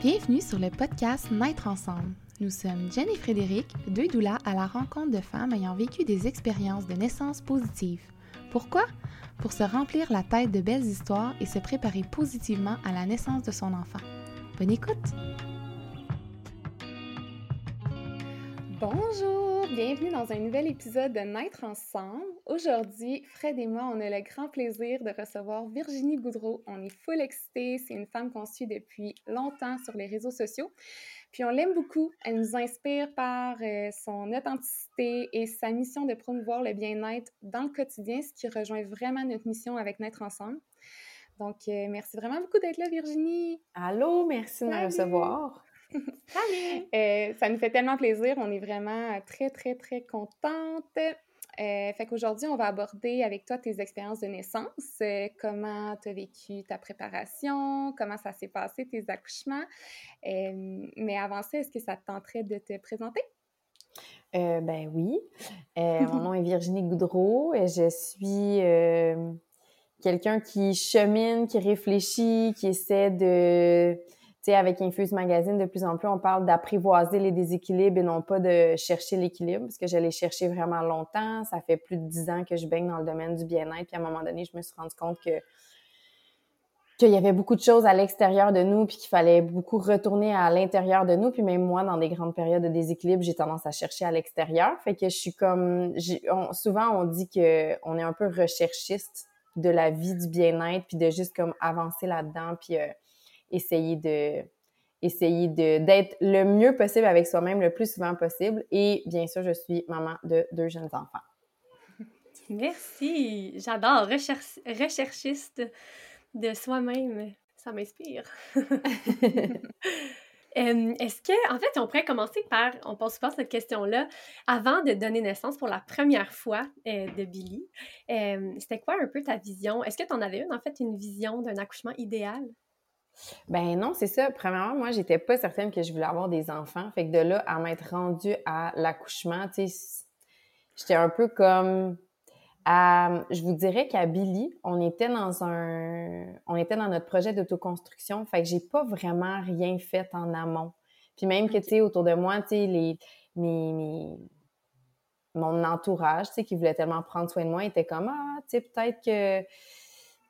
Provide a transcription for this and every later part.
Bienvenue sur le podcast Naître ensemble. Nous sommes Jen et Frédéric, deux doulas à la rencontre de femmes ayant vécu des expériences de naissance positives. Pourquoi? Pour se remplir la tête de belles histoires et se préparer positivement à la naissance de son enfant. Bonne écoute! Bonjour, bienvenue dans un nouvel épisode de Naître ensemble. Aujourd'hui, Fred et moi, on a le grand plaisir de recevoir Virginie Goudreau. On est full excité, c'est une femme qu'on suit depuis longtemps sur les réseaux sociaux. Puis on l'aime beaucoup, elle nous inspire par euh, son authenticité et sa mission de promouvoir le bien-être dans le quotidien, ce qui rejoint vraiment notre mission avec Naître ensemble. Donc, euh, merci vraiment beaucoup d'être là, Virginie. Allô, merci de me recevoir. Euh, ça nous fait tellement plaisir. On est vraiment très, très, très contente. Euh, fait qu'aujourd'hui, on va aborder avec toi tes expériences de naissance, euh, comment tu as vécu ta préparation, comment ça s'est passé, tes accouchements. mais avant ça, est-ce que ça te tenterait de te présenter? ben oui. mon nom est Virginie Goudreau et je suis quelqu'un qui chemine, qui réfléchit, qui essaie de avec Infuse Magazine, de plus en plus, on parle d'apprivoiser les déséquilibres et non pas de chercher l'équilibre, parce que je l'ai cherché vraiment longtemps. Ça fait plus de dix ans que je baigne dans le domaine du bien-être. Puis à un moment donné, je me suis rendu compte que qu'il y avait beaucoup de choses à l'extérieur de nous, puis qu'il fallait beaucoup retourner à l'intérieur de nous. Puis même moi, dans des grandes périodes de déséquilibre, j'ai tendance à chercher à l'extérieur. Fait que je suis comme... souvent, on dit que on est un peu recherchiste de la vie du bien-être, puis de juste comme avancer là-dedans, puis... Euh, essayer de essayer de d'être le mieux possible avec soi-même le plus souvent possible. Et bien sûr, je suis maman de deux jeunes enfants. Merci. J'adore. recherchiste de soi-même. Ça m'inspire. Est-ce que, en fait, on pourrait commencer par, on pose souvent cette question-là, avant de donner naissance pour la première fois euh, de Billy, c'était quoi un peu ta vision? Est-ce que tu en avais une, en fait, une vision d'un accouchement idéal? Ben non, c'est ça. Premièrement, moi, j'étais pas certaine que je voulais avoir des enfants. Fait que de là à m'être rendue à l'accouchement, tu sais, j'étais un peu comme je vous dirais qu'à Billy, on était dans un on était dans notre projet d'autoconstruction, fait que j'ai pas vraiment rien fait en amont. Puis même que tu sais autour de moi, tu sais les mes, mon entourage, tu sais qui voulait tellement prendre soin de moi, était comme ah, tu sais peut-être que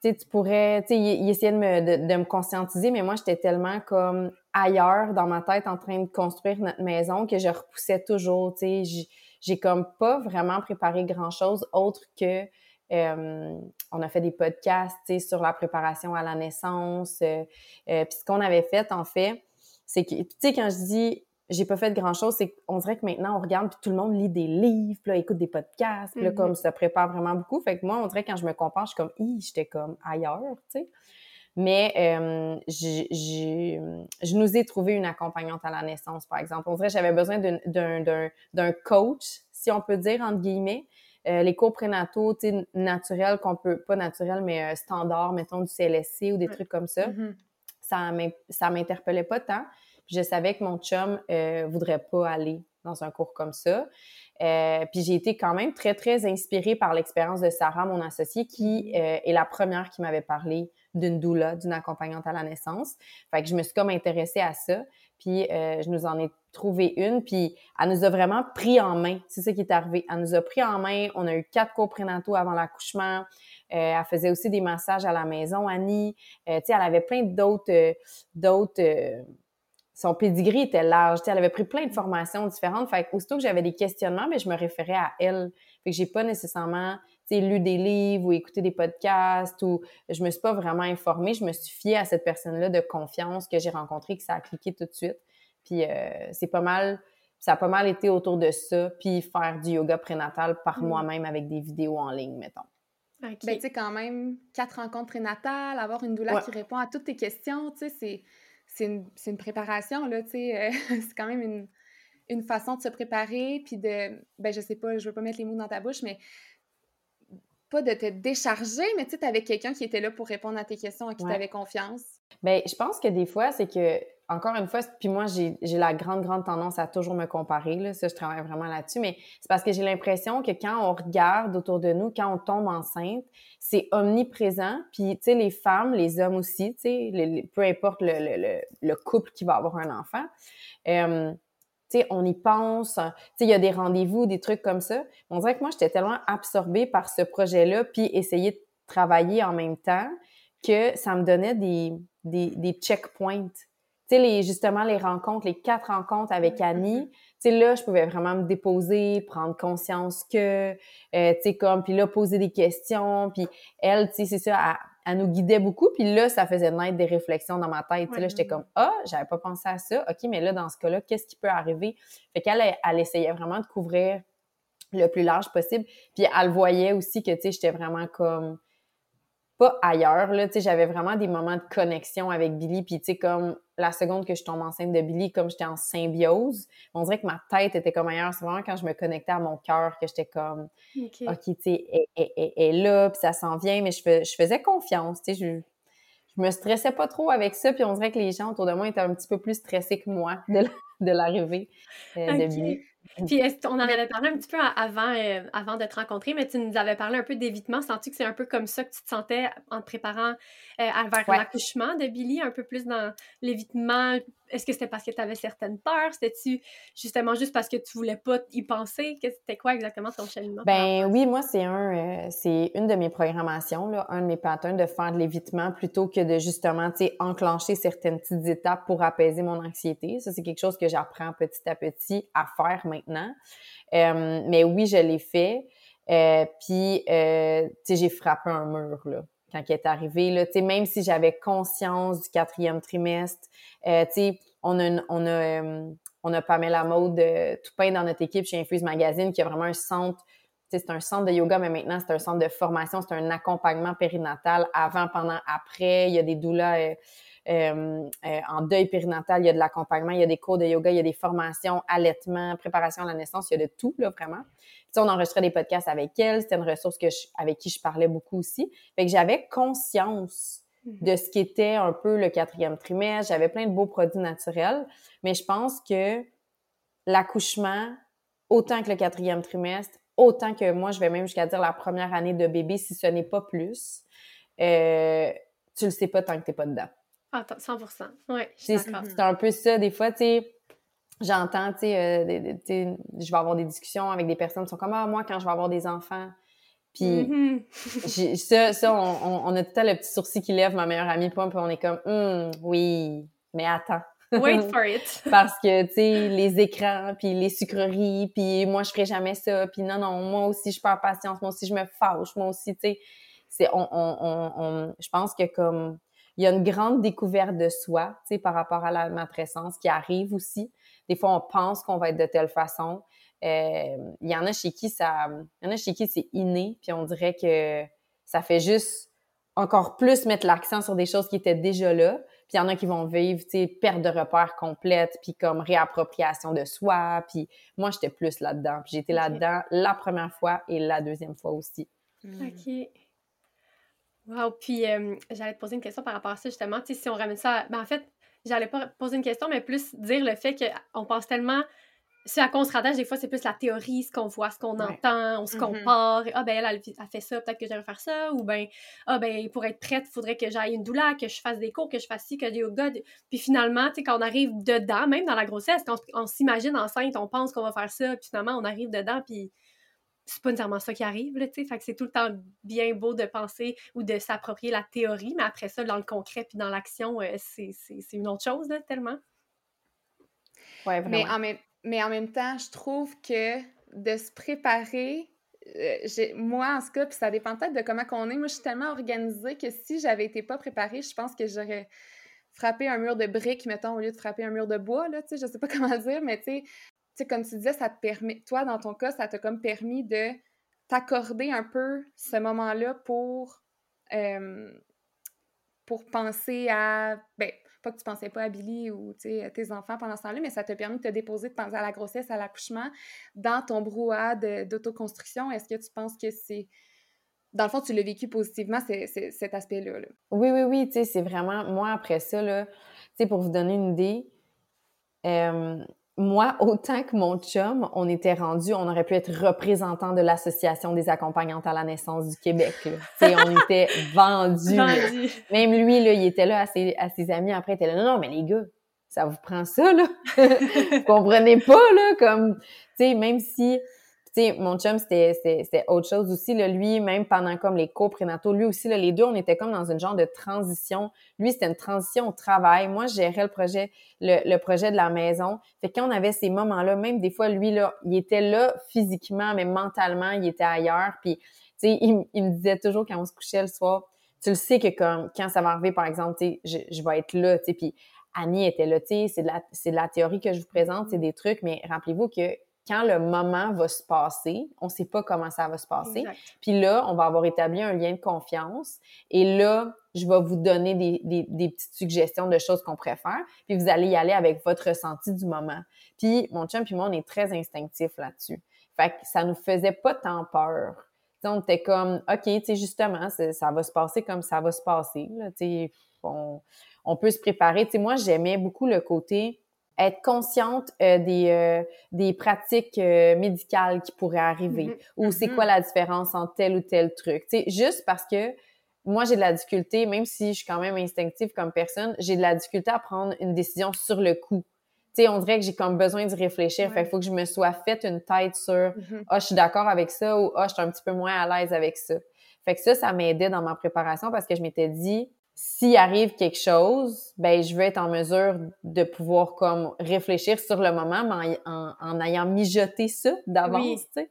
tu pourrais, tu sais, il, essayait de me, de, me conscientiser, mais moi, j'étais tellement comme ailleurs dans ma tête en train de construire notre maison que je repoussais toujours, tu sais, j'ai comme pas vraiment préparé grand-chose autre que euh, on a fait des podcasts, sais, sur la préparation à la naissance. Euh, euh, Puis ce qu'on avait fait, en fait, c'est que, tu sais, quand je dis j'ai pas fait grand chose. C'est qu'on dirait que maintenant, on regarde, puis tout le monde lit des livres, puis là, écoute des podcasts, puis là, comme ça prépare vraiment beaucoup. Fait que moi, on dirait que quand je me compare, je suis comme, hi, j'étais comme ailleurs, tu sais. Mais euh, je nous ai trouvé une accompagnante à la naissance, par exemple. On dirait que j'avais besoin d'un coach, si on peut dire, entre guillemets. Euh, les cours prénataux, tu sais, naturels, qu'on peut, pas naturels, mais euh, standards, mettons, du CLSC ou des trucs comme ça. Mm-hmm. Ça Ça m'interpellait pas tant je savais que mon chum euh, voudrait pas aller dans un cours comme ça. Euh, puis j'ai été quand même très, très inspirée par l'expérience de Sarah, mon associée, qui mm-hmm. euh, est la première qui m'avait parlé d'une doula, d'une accompagnante à la naissance. Fait que je me suis comme intéressée à ça. Puis euh, je nous en ai trouvé une, puis elle nous a vraiment pris en main. C'est ça qui est arrivé. Elle nous a pris en main. On a eu quatre cours prénataux avant l'accouchement. Euh, elle faisait aussi des massages à la maison, Annie. Euh, tu sais, elle avait plein d'autres, d'autres son pedigree était large. elle avait pris plein de formations différentes. Fait aussitôt que j'avais des questionnements, mais je me référais à elle. Fait que j'ai pas nécessairement lu des livres ou écouté des podcasts ou je me suis pas vraiment informée. Je me suis fiée à cette personne-là de confiance que j'ai rencontrée, que ça a cliqué tout de suite. Puis euh, c'est pas mal, ça a pas mal été autour de ça. Puis faire du yoga prénatal par mm. moi-même avec des vidéos en ligne, mettons. Ben, tu sais, quand même, quatre rencontres prénatales, avoir une douleur qui répond à toutes tes questions, tu sais, c'est c'est une, préparation, là, tu sais. Euh, c'est quand même une, façon de se préparer, puis de, ben, je sais pas, je veux pas mettre les mots dans ta bouche, mais pas de te décharger, mais tu sais, t'avais quelqu'un qui était là pour répondre à tes questions, à qui tu t'avais confiance. Bien, je pense que des fois, c'est que encore une fois, puis moi, j'ai la grande, grande tendance à toujours me comparer. Là. Ça, je travaille vraiment là-dessus. Mais c'est parce que j'ai l'impression que quand on regarde autour de nous, quand on tombe enceinte, c'est omniprésent. Puis, tu sais, les femmes, les hommes aussi, tu sais, peu importe le, le, le, couple qui va avoir un enfant, euh, tu sais, on y pense. Tu sais, il y a des rendez-vous, des trucs comme ça. On dirait que moi, j'étais tellement absorbée par ce projet-là, puis essayer de travailler en même temps, que ça me donnait des, des, des checkpoints sais, les, justement, les rencontres, les quatre rencontres avec Annie, tu sais, là, je pouvais vraiment me déposer, prendre conscience que, euh, tu sais, comme, puis là, poser des questions, puis elle, tu sais, c'est ça, elle, nous guidait beaucoup, puis là, ça faisait naître des réflexions dans ma tête, tu sais, là, j'étais comme, ah, j'avais pas pensé à ça, OK, mais là, dans ce cas-là, qu'est-ce qui peut arriver? Fait qu'elle, elle, essayait vraiment de couvrir le plus large possible, puis elle voyait aussi que, tu sais, j'étais vraiment comme pas ailleurs là tu sais j'avais vraiment des moments de connexion avec Billy puis tu sais comme la seconde que je tombe enceinte de Billy comme j'étais en symbiose on dirait que ma tête était comme ailleurs. C'est vraiment quand je me connectais à mon cœur que j'étais comme ok. tu sais elle, est là puis ça s'en vient mais je, je faisais confiance tu sais je je me stressais pas trop avec ça puis on dirait que les gens autour de moi étaient un petit peu plus stressés que moi de l'arrivée euh, de Billy puis on en avait parlé un petit peu avant, euh, avant de te rencontrer, mais tu nous avais parlé un peu d'évitement. Sens-tu que c'est un peu comme ça que tu te sentais en te préparant euh, vers l'accouchement de Billy, un peu plus dans l'évitement est-ce que c'était parce que tu avais certaines peurs? C'était-tu justement juste parce que tu voulais pas y penser? C'était quoi exactement ton cheminement? Ben oui, moi, c'est un, euh, c'est une de mes programmations, là, un de mes patterns de faire de l'évitement plutôt que de justement, tu sais, enclencher certaines petites étapes pour apaiser mon anxiété. Ça, c'est quelque chose que j'apprends petit à petit à faire maintenant. Euh, mais oui, je l'ai fait. Euh, puis, tu sais, j'ai frappé un mur, là quand il est arrivé. Là, même si j'avais conscience du quatrième trimestre, euh, on a, on a, euh, on a Pamela Maude euh, Toupin dans notre équipe chez Infuse Magazine qui a vraiment un centre c'est un centre de yoga, mais maintenant, c'est un centre de formation, c'est un accompagnement périnatal avant, pendant, après. Il y a des doulas euh, en deuil périnatal, il y a de l'accompagnement, il y a des cours de yoga, il y a des formations, allaitement, préparation à la naissance, il y a de tout, là, vraiment on enregistrait des podcasts avec elle. C'était une ressource que avec qui je parlais beaucoup aussi. Fait que j'avais conscience mhm. de ce qui était un peu le quatrième trimestre. J'avais plein de beaux produits naturels. Mais je pense que l'accouchement, autant que le quatrième trimestre, autant que moi, je vais même jusqu'à dire la première année de bébé, si ce n'est pas plus, euh, tu le sais pas tant que t'es pas dedans. Ah, 100 Oui, C'est un peu ça, des fois, tu sais, j'entends, tu sais, euh, je vais avoir des discussions avec des personnes qui sont comme, ah, moi, quand je vais avoir des enfants. Puis, mm-hmm. ça, ça on, on, a tout à le petit sourcil qui lève, ma meilleure amie, puis on est comme, hum, oui, mais attends. Wait for it. Parce que, tu sais, les écrans, puis les sucreries, puis moi, je ferai jamais ça, puis non, non, moi aussi, je perds patience, moi aussi, je me fâche, moi aussi, tu sais, on, on, on, je pense que comme, il y a une grande découverte de soi, tu sais, par rapport à la matrescence qui arrive aussi. Des fois, on pense qu'on va être de telle façon. Euh, il y en a chez qui ça, il y en a chez qui c'est inné, puis on dirait que ça fait juste encore plus mettre l'accent sur des choses qui étaient déjà là. Puis il y en a qui vont vivre, tu sais, perte de repère complète, puis comme réappropriation de soi. Puis moi, j'étais plus là-dedans. Puis j'étais là-dedans la première fois et la deuxième fois aussi. Hmm. OK. Wow. Puis euh, j'allais te poser une question par rapport à ça, justement. Tu sais, si on ramène ça... Ben, en fait, j'allais pas poser une question, mais plus dire le fait qu'on pense tellement. Si à qu'on se rattache, des fois, c'est plus la théorie, ce qu'on voit, ce qu'on entend, on se compare. Ah, ben, elle, elle, a fait ça, peut-être que j'aimerais faire ça. Ou ben, ah, ben, pour être prête, il faudrait que j'aille une douleur, que je fasse des cours, que je fasse ci, que du yoga. Puis finalement, tu sais, quand on arrive dedans, même dans la grossesse, quand on, on s'imagine enceinte, on pense qu'on va faire ça, puis finalement, on arrive dedans, puis c'est pas nécessairement ça qui arrive, là, tu sais. Fait que c'est tout le temps bien beau de penser ou de s'approprier la théorie, mais après ça, dans le concret puis dans l'action, euh, c'est une autre chose, là, tellement. Ouais, vraiment. Mais en, même, mais en même temps, je trouve que de se préparer, euh, moi, en ce cas, puis ça dépend peut-être de comment qu'on est. Moi, je suis tellement organisée que si j'avais été pas préparée, je pense que j'aurais frappé un mur de briques, mettons, au lieu de frapper un mur de bois, là, tu sais, je sais pas comment dire, mais tu sais, comme tu disais, ça te permet, toi, dans ton cas, ça t'a comme permis de t'accorder un peu ce moment-là pour, euh, pour penser à, ben, pas que tu pensais pas à Billy ou à tes enfants pendant ce temps-là, mais ça t'a permis de te déposer, de penser à la grossesse, à l'accouchement dans ton brouhaha d'autoconstruction. Est-ce que tu penses que c'est dans le fond, tu l'as vécu positivement, cet aspect-là. Oui, oui, oui, tu sais, c'est vraiment, moi, après ça, là, tu sais, pour vous donner une idée, euh, moi, autant que mon chum, on était rendu, on aurait pu être représentant de l'Association des accompagnantes à la naissance du Québec. sais, on était vendus. Même lui, là, il était là à ses, à ses amis après, il était là, non, non, mais les gars, ça vous prend ça, là? vous comprenez pas, là, comme, tu sais, même si mon chum, c'était autre chose aussi. Là, lui, même pendant comme les cours prénataux, lui aussi, là, les deux, on était comme dans une genre de transition. Lui, c'était une transition au travail. Moi, je gérais le projet, le, projet de la maison. Fait que quand on avait ces moments-là, même des fois, lui, là, il était là physiquement, mais mentalement, il était ailleurs. Puis, tu sais, il, me disait toujours quand on se couchait le soir, tu le sais que comme quand ça va arriver, par exemple, tu sais, je, je vais être là, tu sais, puis Annie était là, tu sais, c'est de la, de la théorie que je vous présente, c'est des trucs, mais rappelez-vous que quand le moment va se passer, on ne sait pas comment ça va se passer. Puis là, on va avoir établi un lien de confiance. Et là, je vais vous donner des, des, petites suggestions de choses qu'on préfère. Puis vous allez y aller avec votre ressenti du moment. Puis mon chum puis moi, on est très instinctifs là-dessus. Fait que ça nous faisait pas tant peur. T'sais, on était comme, OK, tu sais, justement, ça va se passer comme ça va se passer. Là, on, on peut se préparer. Sais, moi, j'aimais beaucoup le côté être consciente euh, des, euh, des pratiques euh, médicales qui pourraient arriver mm-hmm. ou c'est quoi mm-hmm. la différence entre tel ou tel truc. Tu sais, juste parce que moi, j'ai de la difficulté, même si je suis quand même instinctive comme personne, j'ai de la difficulté à prendre une décision sur le coup. Tu sais, on dirait que j'ai comme besoin d'y réfléchir. Fait il faut que je me sois faite une tête sur mm-hmm. « Ah, je suis d'accord avec ça » ou « Ah, je suis un petit peu moins à l'aise avec ça ». Fait que ça, ça m'aidait dans ma préparation parce que je m'étais dit s'il arrive quelque chose, ben je veux être en mesure de pouvoir comme réfléchir sur le moment, mais en, ayant mijoté ça d'avance, tu sais.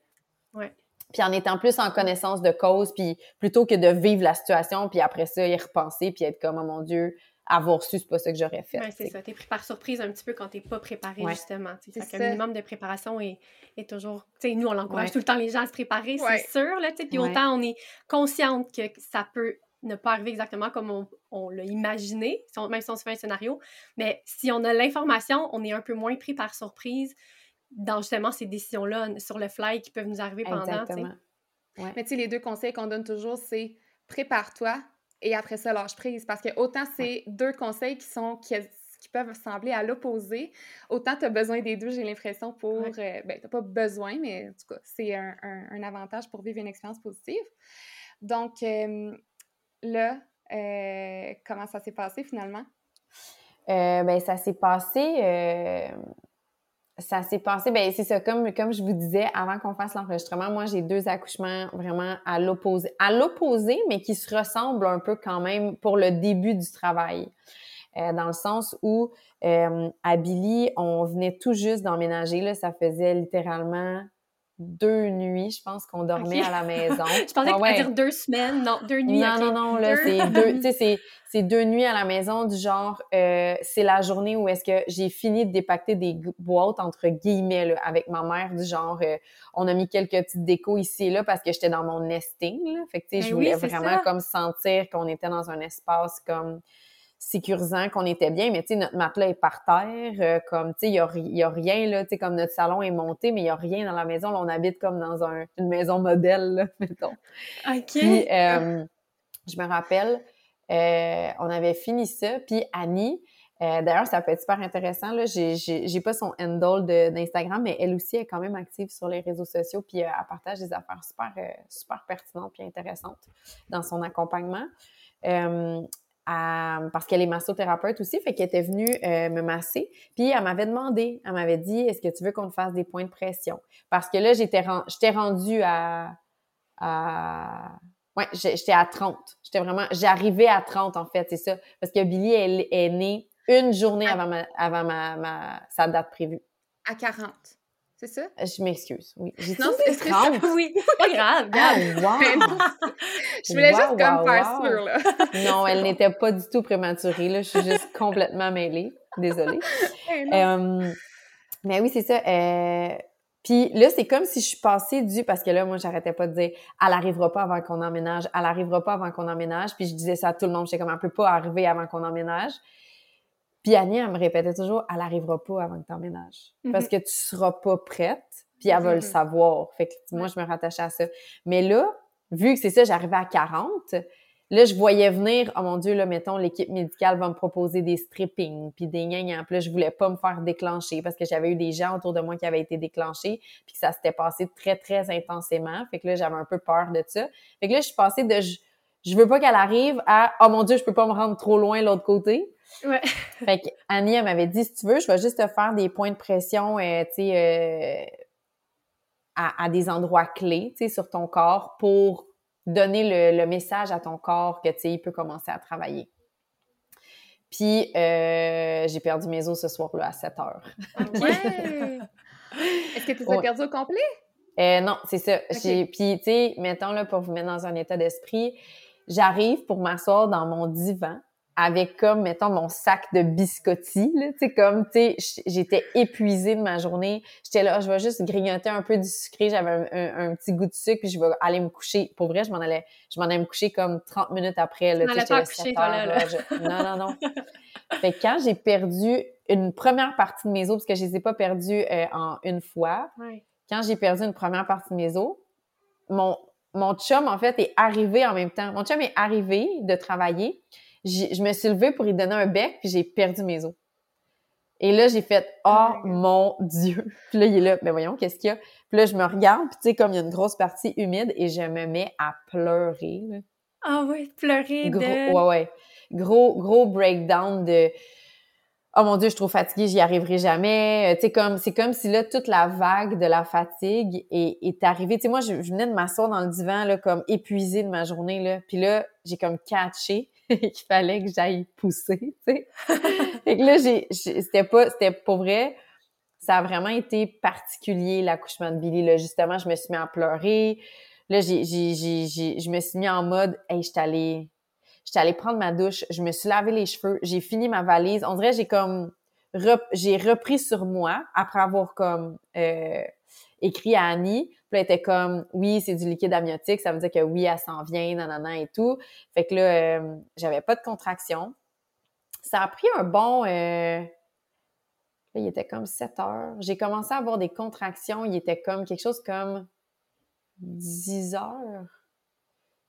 Ouais. Puis en étant plus en connaissance de cause, puis plutôt que de vivre la situation, puis après ça y repenser, puis être comme oh mon Dieu, avoir su c'est pas ça que j'aurais fait. Ouais, c'est ça. T'es pris par surprise un petit peu quand t'es pas préparé justement. Fait qu'un minimum de préparation est, est toujours. Tu sais, nous on l'encourage tout le temps les gens à se préparer, c'est sûr là. Tu sais, puis autant on est consciente que ça peut ne pas arriver exactement comme on, l'a imaginé, même si on se fait un scénario. Mais si on a l'information, on est un peu moins pris par surprise dans justement ces décisions-là sur le fly qui peuvent nous arriver pendant. Exactement. Mais tu sais, les deux conseils qu'on donne toujours, c'est prépare-toi et après ça, lâche prise. Parce que autant c'est deux conseils qui sont qui, peuvent sembler à l'opposé, autant tu as besoin des deux, j'ai l'impression, pour... Euh, ben, tu pas besoin, mais en tout cas, c'est un, avantage pour vivre une expérience positive. Donc, euh, là, euh, comment ça s'est passé finalement? Euh, ben, ça s'est passé. Euh, ça s'est passé, ben c'est ça, comme, comme je vous disais avant qu'on fasse l'enregistrement, moi j'ai deux accouchements vraiment à l'opposé. À l'opposé, mais qui se ressemblent un peu quand même pour le début du travail. dans le sens où à Billy, on venait tout juste d'emménager, là, ça faisait littéralement deux nuits, je pense qu'on dormait à la maison. je pensais que tu dire deux semaines, non, deux nuits. Non, non, non, là, c'est deux, tu sais, c'est deux nuits à la maison du genre, euh, c'est la journée où est-ce que j'ai fini de dépacter des boîtes entre guillemets là, avec ma mère du genre, euh, on a mis quelques petites décos ici et là parce que j'étais dans mon nesting, là. Fait que tu sais, je ben voulais vraiment comme sentir qu'on était dans un espace comme sécurisant qu'on était bien, mais tu sais, notre matelas est par terre, euh, comme, tu sais, il y a, y a, rien, là, tu sais, comme notre salon est monté, mais il y a rien dans la maison, là, on habite comme dans un, une maison modèle, là, mettons. OK. Puis, euh, je me rappelle, euh, on avait fini ça, puis Annie, d'ailleurs, ça peut être super intéressant, là, j'ai pas son handle d'Instagram, mais elle aussi est quand même active sur les réseaux sociaux, puis elle partage des affaires super, super pertinentes puis intéressantes dans son accompagnement parce qu'elle est massothérapeute aussi, fait qu'elle était venue euh, me masser. Puis elle m'avait demandé, elle m'avait dit, est-ce que tu veux qu'on te fasse des points de pression? Parce que là, j'étais j'étais rendue à, à... Ouais, j'étais à 30. J'étais vraiment... J'arrivais à 30, en fait, c'est ça. Parce que Billy, elle est née une journée avant, ma, avant ma, ma, sa date prévue. À 40. C'est ça? Euh, je m'excuse, oui. Non, c'est 30? Oui, pas grave, ah, wow. je voulais juste comme faire sûr, là. non, elle n'était pas du tout prématurée, là. Je suis juste complètement mêlée. Désolée. Euh, mais oui, c'est ça. Euh, puis là, c'est comme si je suis passée du... Parce que là, moi, j'arrêtais pas de dire « Elle arrivera pas avant qu'on emménage. Elle arrivera pas avant qu'on emménage. » Puis je disais ça à tout le monde. J'étais comme « Elle peut pas arriver avant qu'on emménage. » Puis Annie, elle me répétait toujours, elle arrivera pas avant que tu emménages. Mm-hmm. Parce que tu seras pas prête, puis elle va le mm-hmm. savoir. Fait que moi, je me rattachais à ça. Mais là, vu que c'est ça, j'arrivais à 40, là, je voyais venir, oh mon Dieu, là, mettons, l'équipe médicale va me proposer des stripping, puis des gagnants. Puis là, je voulais pas me faire déclencher parce que j'avais eu des gens autour de moi qui avaient été déclenchés, puis que ça s'était passé très, très intensément. Fait que là, j'avais un peu peur de ça. Fait que là, je suis passée de je, je veux pas qu'elle arrive à oh mon Dieu, je peux pas me rendre trop loin l'autre côté. Ouais. fait que Annie, elle m'avait dit, si tu veux, je vais juste te faire des points de pression, euh, tu sais, euh, à, à, des endroits clés, tu sais, sur ton corps pour donner le, le, message à ton corps que, tu sais, il peut commencer à travailler. Puis, euh, j'ai perdu mes os ce soir-là à 7 heures. Ouais! Est-ce que tu les as perdu au complet? Euh, non, c'est ça. Okay. Puis, tu sais, mettons, là, pour vous mettre dans un état d'esprit, j'arrive pour m'asseoir dans mon divan avec comme, mettons, mon sac de biscotti, là, tu sais, comme, tu sais, j'étais épuisée de ma journée. J'étais là, je vais juste grignoter un peu du sucré, j'avais un, un, petit goût de sucre, puis je vais aller me coucher. Pour vrai, je m'en allais, je m'en allais me coucher comme 30 minutes après, là, tu sais, pas coucher, toi, là, là. Non, non, non. fait que quand j'ai perdu une première partie de mes os, parce que je les ai pas perdus euh, en une fois, ouais. quand j'ai perdu une première partie de mes os, mon, mon chum, en fait, est arrivé en même temps. Mon chum est arrivé de travailler, je me suis levée pour lui donner un bec, puis j'ai perdu mes os. Et là, j'ai fait « Oh mon Dieu! » Puis là, il est là, « Ben voyons, qu'est-ce qu'il y a? » Puis là, je me regarde, puis tu sais, comme il y a une grosse partie humide, et je me mets à pleurer. Ah oui, pleurer gros, de... Ouais, ouais. Gros, gros breakdown de « Oh mon Dieu, je suis trop fatiguée, j'y arriverai jamais. » Tu sais, comme, c'est comme si là, toute la vague de la fatigue est, est arrivée. Tu sais, moi, je, je venais de m'asseoir dans le divan, là, comme épuisée de ma journée, là. Puis là, j'ai comme catché qu'il fallait que j'aille pousser, tu sais. fait que là, j'ai, c'était pas, c'était pour vrai, ça a vraiment été particulier, l'accouchement de Billy, là. Justement, je me suis mis à pleurer. Là, j'ai, j'ai, j'ai, je me suis mis en mode, hey, je allée, j'étais allée prendre ma douche, je me suis lavé les cheveux, j'ai fini ma valise. On dirait, j'ai comme, j'ai repris sur moi après avoir comme, euh, écrit à Annie. Puis elle était comme, oui, c'est du liquide amniotique, ça veut dire que oui, elle s'en vient, nanana et tout. Fait que là, euh, j'avais pas de contraction. Ça a pris un bon... Euh... Là, il était comme 7 heures. J'ai commencé à avoir des contractions. Il était comme quelque chose comme 10 heures.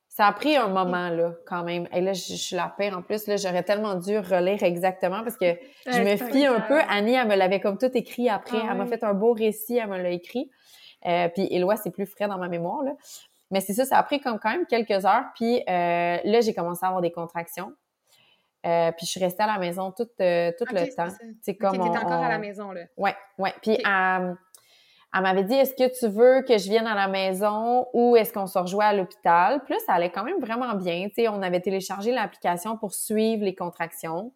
Ça a pris un moment, là, quand même. Et là, je, je suis la pire en plus. Là, j'aurais tellement dû relire exactement parce que je me fie un peu. Annie, elle me l'avait comme tout écrit après. Ah elle m'a oui. fait un beau récit, elle me l'a écrit. Euh, puis Éloi, c'est plus frais dans ma mémoire, là. Mais c'est ça, ça a pris comme quand même quelques heures. Puis euh, là, j'ai commencé à avoir des contractions. Euh, puis je suis restée à la maison tout, euh, tout okay, le temps. C'est comme okay, on, encore on... à la maison, là. Ouais, ouais. Puis okay. elle, elle m'avait dit, est-ce que tu veux que je vienne à la maison ou est-ce qu'on se rejoint à l'hôpital? Là, ça allait quand même vraiment bien. Tu sais, on avait téléchargé l'application pour suivre les contractions.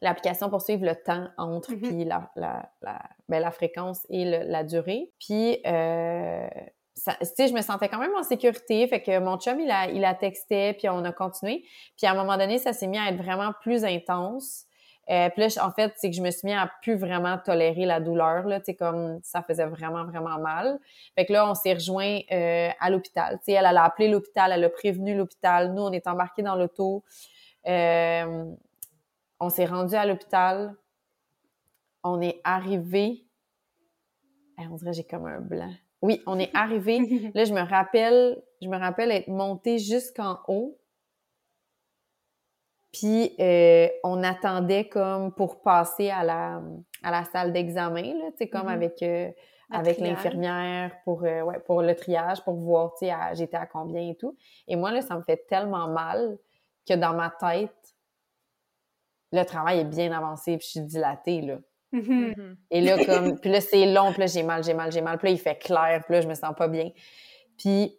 L'application pour suivre le temps entre, mm -hmm. puis la, la, la, ben, la fréquence et le, la durée. Puis, euh, je me sentais quand même en sécurité. Fait que mon chum, il a, il a texté, puis on a continué. Puis à un moment donné, ça s'est mis à être vraiment plus intense. Euh, puis là, en fait, c'est que je me suis mis à plus vraiment tolérer la douleur, là, tu sais, comme ça faisait vraiment, vraiment mal. Fait que là, on s'est rejoint euh, à l'hôpital. Tu sais, elle, elle a appelé l'hôpital, elle a prévenu l'hôpital. Nous, on est embarqués dans l'auto. Euh, on s'est rendu à l'hôpital. On est arrivé. on dirait j'ai comme un blanc. Oui, on est arrivé. là, je me rappelle, je me rappelle être montée jusqu'en haut. Puis euh, on attendait comme pour passer à la, à la salle d'examen, là, tu sais, comme mm -hmm. avec, euh, avec l'infirmière pour, euh, ouais, pour le triage, pour voir, tu sais, j'étais à combien et tout. Et moi, là, ça me fait tellement mal que dans ma tête, le travail est bien avancé, puis je suis dilatée, là. Mm -hmm. Et là, comme, puis là, c'est long, puis là, j'ai mal, j'ai mal, j'ai mal. Puis là, il fait clair, puis là, je me sens pas bien. Puis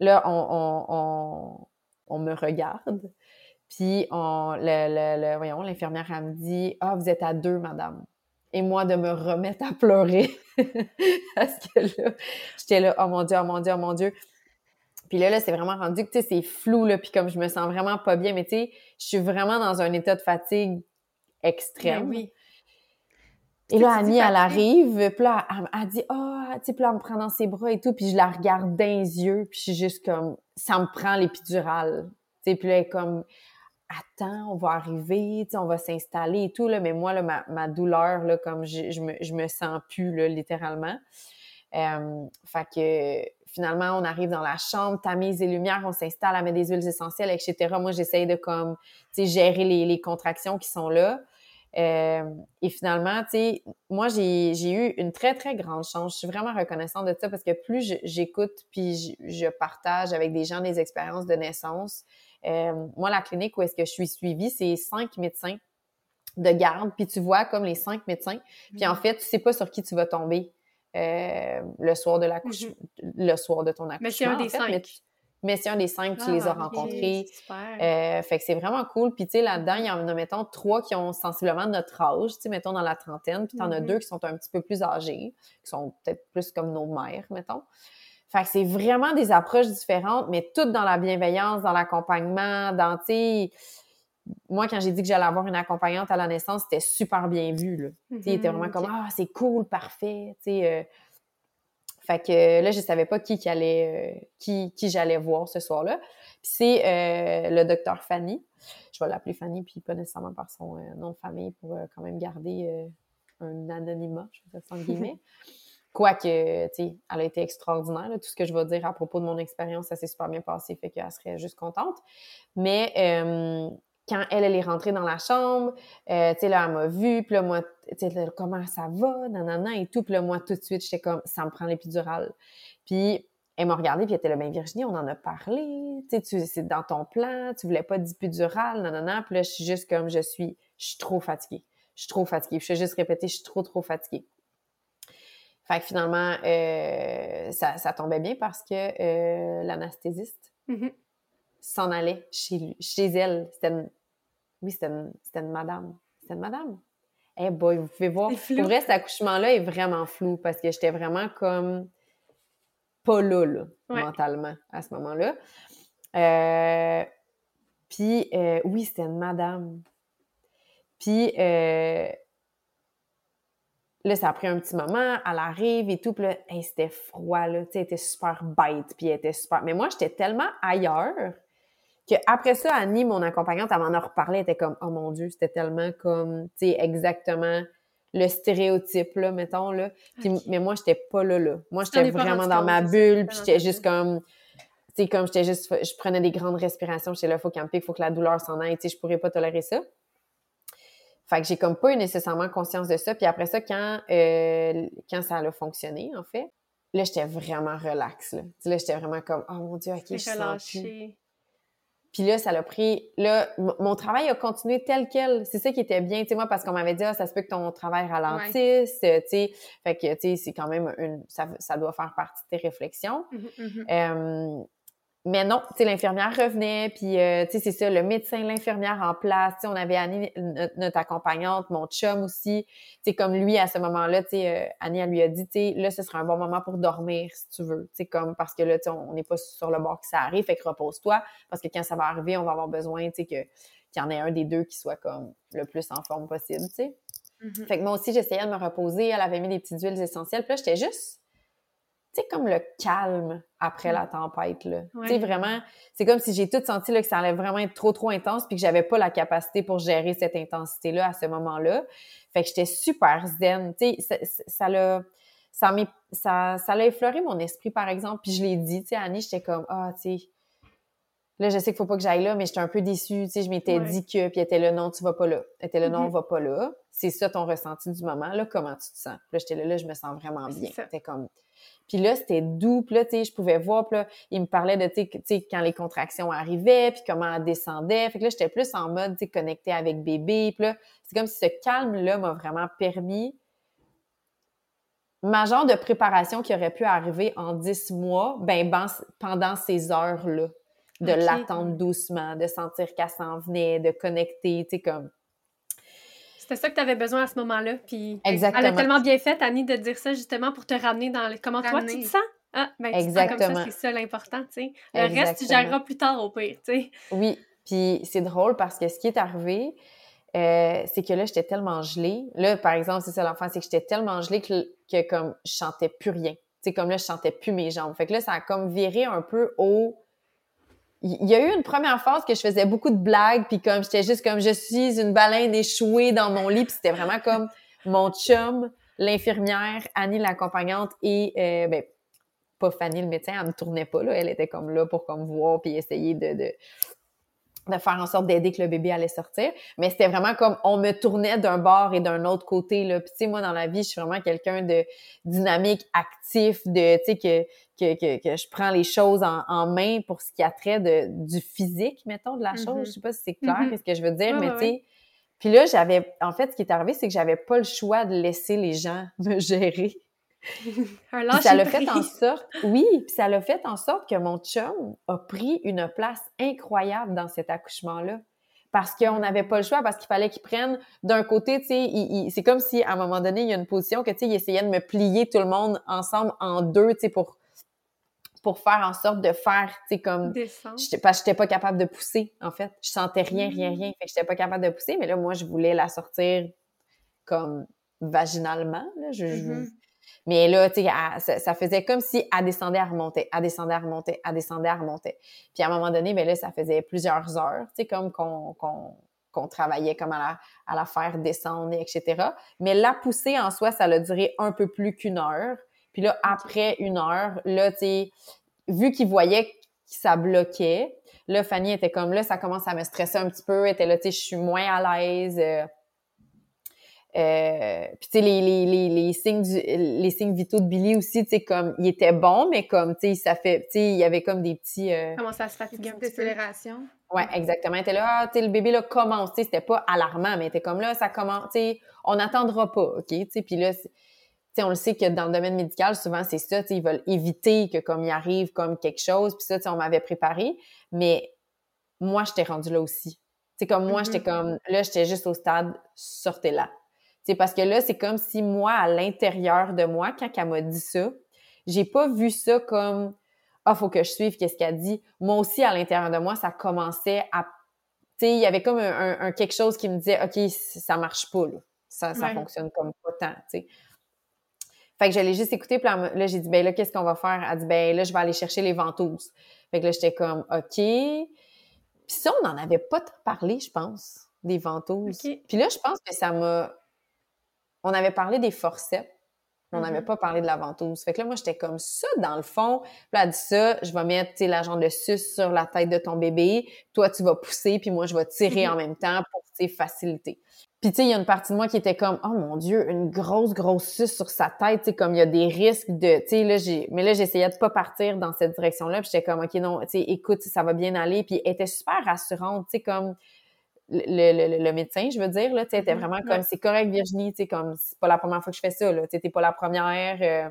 là, on, on, on, on me regarde, puis on, le, le, le voyons, l'infirmière, elle me dit « Ah, vous êtes à deux, madame. » Et moi, de me remettre à pleurer. Parce que là, j'étais là « Oh mon Dieu, oh mon Dieu, oh mon Dieu. » Puis là, là, c'est vraiment rendu que, tu sais, c'est flou, là, puis comme je me sens vraiment pas bien, mais tu sais, je suis vraiment dans un état de fatigue extrême. Ben oui. Et là, Annie, elle arrive, puis là, elle, elle dit « Ah! Oh, » tu sais, puis là, elle me prend dans ses bras et tout, puis je la regarde dans les yeux, puis je suis juste comme « Ça me prend l'épidurale. » Tu sais, puis là, elle est comme attends, on va arriver, on va s'installer et tout, là, mais moi, là, ma, ma douleur, là, comme je, je, me, je me sens plus, là, littéralement. Euh, fait que, finalement, on arrive dans la chambre, tamise les lumières, on s'installe, à mettre des huiles essentielles, etc. Moi, j'essaye de comme, tu sais, gérer les, les, contractions qui sont là. Euh, et finalement, tu sais, moi, j'ai eu une très, très grande chance. Je suis vraiment reconnaissante de ça parce que plus j'écoute puis je, partage avec des gens des expériences de naissance, euh, moi, la clinique où est-ce que je suis suivie, c'est cinq médecins de garde, puis tu vois comme les cinq médecins, puis en mm-hmm. fait, tu sais pas sur qui tu vas tomber euh, le soir de l'accouchement, mm-hmm. le soir de ton accouchement. Mais c'est un des cinq. Mais, c'est un des cinq, tu les as ah, rencontrés. Euh, fait que c'est vraiment cool. Puis tu sais, là-dedans, il y en a, mettons, trois qui ont sensiblement notre âge, tu sais, mettons, dans la trentaine, puis t'en as mm-hmm. deux qui sont un petit peu plus âgés, qui sont peut-être plus comme nos mères, mettons. Fait que c'est vraiment des approches différentes, mais toutes dans la bienveillance, dans l'accompagnement, dans, tu sais, moi, quand j'ai dit que j'allais avoir une accompagnante à la naissance, c'était super bien vu. Là. il était vraiment mm-hmm, comme Ah, c'est cool, parfait. Euh. Fait que là, je savais pas qui, qui allait, euh, qui, qui j'allais voir ce soir-là. Puis c'est euh, le docteur Fanny. Je vais l'appeler Fanny, puis pas nécessairement par son nom de famille pour quand même garder un anonymat, je veux dire, sans guillemets. Quoique, tu sais, elle a été extraordinaire. Tout ce que je vais dire à propos de mon expérience, ça s'est super bien passé, fait qu'elle serait juste contente. Mais quand elle, elle est rentrée dans la chambre, euh, tu sais, là, elle m'a vue, puis là, moi, tu sais, comment ça va, nanana, et tout, puis là, moi, tout de suite, j'étais comme, ça me prend l'épidurale. Puis, elle m'a regardée, puis elle était là, ben Virginie, on en a parlé, tu sais, c'est dans ton plan, tu voulais pas d'épidurale, nanana, puis là, je suis juste comme, je suis, je suis trop fatiguée. Je suis trop fatiguée. je suis juste répéter, je suis trop, trop fatiguée. Fait que finalement, euh, ça, ça, tombait bien parce que euh, l'anesthésiste, mm-hmm s'en allait chez, chez elle. C'était une, oui, c'était une, madame. C'était une madame. Eh boy, vous pouvez voir. Pour vrai, cet accouchement-là est vraiment flou parce que j'étais vraiment comme pas là, là mentalement, à ce moment-là. Euh, puis, euh, oui, c'était une madame. Puis, euh, là, ça a pris un petit moment, elle arrive et tout, puis là, c'était froid, là, tu sais, elle était super bête, puis elle était super... Mais moi, j'étais tellement ailleurs que après ça, Annie, mon accompagnante, elle m'en a reparlé, elle était comme, oh mon Dieu, c'était tellement comme, tu sais, exactement le stéréotype, là, mettons, là. Mais moi, j'étais pas là, là. Moi, j'étais vraiment dans ma bulle, puis j'étais juste comme, tu sais, comme j'étais juste, je prenais des grandes respirations, j'étais là, faut camper, faut que la douleur s'en aille, tu sais, je pourrais pas tolérer ça. Fait que j'ai comme pas eu nécessairement conscience de ça. Puis après ça, quand, euh, quand ça a fonctionné, en fait, là, j'étais vraiment relax, là. là, j'étais vraiment comme, oh mon Dieu, OK, je sens puis là, ça l'a pris. Là, mon travail a continué tel quel. C'est ça qui était bien, tu sais, moi, parce qu'on m'avait dit, ah, ça se peut que ton travail ralentisse, tu sais. Fait que, tu sais, c'est quand même une. Ça, ça, doit faire partie de tes réflexions. Mmh mmh euh, mais non, tu sais, l'infirmière revenait, puis euh, tu sais, c'est ça, le médecin, l'infirmière en place, tu sais, on avait Annie, notre, accompagnante, mon chum aussi, tu sais, comme lui, à ce moment-là, tu sais, euh, Annie, elle lui a dit, tu sais, là, ce sera un bon moment pour dormir, si tu veux, tu sais, comme, parce que là, tu sais, on n'est pas sur le bord que ça arrive, fait que repose-toi, parce que quand ça va arriver, on va avoir besoin, tu sais, que, qu'il y en ait un des deux qui soit comme le plus en forme possible, tu sais. Mm-hmm. Fait que moi aussi, j'essayais de me reposer, elle avait mis des petites huiles essentielles, puis là, j'étais juste c'est comme le calme après la tempête, là. Tu sais, vraiment, c'est comme si j'ai tout senti, là, que ça allait vraiment être trop, trop intense puis que j'avais pas la capacité pour gérer cette intensité-là à ce moment-là. Fait que j'étais super zen, tu sais, ça l'a... Ça, ça, ça l'a effleuré mon esprit, par exemple, puis je l'ai dit, tu sais, Annie, j'étais comme, ah, tu sais, là, je sais qu'il faut pas que j'aille là, mais j'étais un peu déçue, tu sais, je m'étais dit que, puis elle était là, non, tu vas pas là. Elle était là, non, on mm-hmm. va pas là. C'est ça ton ressenti du moment, là, comment tu te sens? Puis là, j'étais là, là, je me sens vraiment bien. C'était comme, puis là, c'était doux. Puis là, tu sais, je pouvais voir. Puis là, il me parlait de, tu sais, quand les contractions arrivaient, puis comment elles descendaient. Fait que là, j'étais plus en mode, tu sais, connectée avec bébé. Puis là, c'est comme si ce calme-là m'a vraiment permis ma genre de préparation qui aurait pu arriver en dix mois, ben, ben pendant ces heures-là, de l'attendre doucement, de sentir qu'elle s'en venait, de connecter, tu sais, comme c'était ça que tu avais besoin à ce moment-là. Puis Exactement. elle a tellement bien fait, Annie, de dire ça justement pour te ramener dans le... comment toi tu te sens? Ah, ben, tu Exactement. Te comme ça, c'est ça l'important, tu sais. Le reste, tu géreras plus tard au pire, tu sais. Oui, puis c'est drôle parce que ce qui est arrivé, euh, c'est que là, j'étais tellement gelée. Là, par exemple, c'est ça l'enfant, c'est que j'étais tellement gelée que, que comme je sentais plus rien. Tu sais, comme là, je sentais plus mes jambes. Fait que là, ça a comme viré un peu au il y a eu une première phase que je faisais beaucoup de blagues, puis comme j'étais juste comme je suis une baleine échouée dans mon lit, puis c'était vraiment comme mon chum, l'infirmière, Annie l'accompagnante et euh, ben, pas Fanny le médecin, elle me tournait pas, là. Elle était comme là pour comme voir puis essayer de, de, de faire en sorte d'aider que le bébé allait sortir. Mais c'était vraiment comme on me tournait d'un bord et d'un autre côté. Là. Puis tu sais, moi, dans la vie, je suis vraiment quelqu'un de dynamique, actif, de tu sais, que, que, que, que, je prends les choses en, en, main pour ce qui a trait de, du physique, mettons, de la chose. Mm-hmm. Je sais pas si c'est clair mm-hmm. ce que je veux dire, mais tu sais. Puis là, j'avais, en fait, ce qui est arrivé, c'est que j'avais pas le choix de laisser les gens me gérer ça l'a fait en sorte, oui, puis ça l'a fait en sorte que mon chum a pris une place incroyable dans cet accouchement-là. Parce qu'on n'avait pas le choix, parce qu'il fallait qu'il prenne d'un côté, tu sais, c'est comme si à un moment donné, il y a une position que, tu sais, il essayait de me plier tout le monde ensemble en deux, tu sais, pour, pour faire en sorte de faire, tu sais, comme. J'étais, parce que j'étais pas capable de pousser, en fait. Je sentais rien, rien, rien. Fait que j'étais pas capable de pousser, mais là, moi, je voulais la sortir comme vaginalement, là. Je, mm-hmm. Mais là, tu sais, ça, faisait comme si elle descendait, elle remontait, elle descendait, elle remontait, elle descendait, elle remontait. Puis à un moment donné, ben là, ça faisait plusieurs heures, tu sais, comme qu'on qu'on travaillait comme à la, à la faire descendre, etc. Mais la poussée en soi, ça a duré un peu plus qu'une heure. Puis là, après une heure, là, tu sais, vu qu'il voyait que ça bloquait, là, Fanny était comme, là, ça commence à me stresser un petit peu, elle était là, tu sais, je suis moins à l'aise. Euh, puis tu sais les, les, les, les, signes du, les signes vitaux de Billy aussi tu sais comme il était bon mais comme tu sais ça fait tu sais il y avait comme des petits euh, comment ça se fatigue un petit ouais exactement. Était là ah, tu sais le bébé là commence. Tu sais c'était pas alarmant mais était comme là ça commence tu sais on n'attendra pas ok? Tu sais puis là tu sais on le sait que dans le domaine médical souvent c'est ça tu sais ils veulent éviter que comme il arrive comme quelque chose puis ça tu sais on m'avait préparé. Mais moi j'étais rendue là aussi. C'est comme moi j'étais mm-hmm. comme là j'étais juste au stade sortez là c'est parce que là, c'est comme si moi, à l'intérieur de moi, quand elle m'a dit ça, j'ai pas vu ça comme ah faut que je suive qu'est-ce qu'elle dit. Moi aussi, à l'intérieur de moi, ça commençait à, tu sais, il y avait comme un, quelque chose qui me disait ok ça marche pas là, ça ça fonctionne comme pas tant, tu sais. Fait que j'allais juste écouter, puis là, j'ai dit, ben là, qu'est-ce qu'on va faire? Elle dit, ben là, je vais aller chercher les ventouses. Fait que là, j'étais comme, OK. Puis ça, on n'en avait pas parlé, je pense, des ventouses. Puis là, je pense que ça m'a on avait parlé des forceps, mais on n'avait mm-hmm. pas parlé de la ventouse. Fait que là, moi, j'étais comme ça, dans le fond. Puis là, elle dit ça, je vais mettre, tu l'agent de sus sur la tête de ton bébé. Toi, tu vas pousser, puis moi, je vais tirer mm-hmm. en même temps pour, faciliter. Puis, tu sais, il y a une partie de moi qui était comme, oh mon Dieu, une grosse, grosse suce sur sa tête, tu sais, comme il y a des risques de, tu sais, là, j'ai, mais là, j'essayais de pas partir dans cette direction-là, puis j'étais comme, OK, non, tu sais, écoute, ça va bien aller, puis elle était super rassurante, tu sais, comme, le, le, médecin, je veux dire, là, tu était mm-hmm. vraiment comme, c'est correct, Virginie, tu comme, c'est pas la première fois que je fais ça, là, tu t'es pas la première. Euh.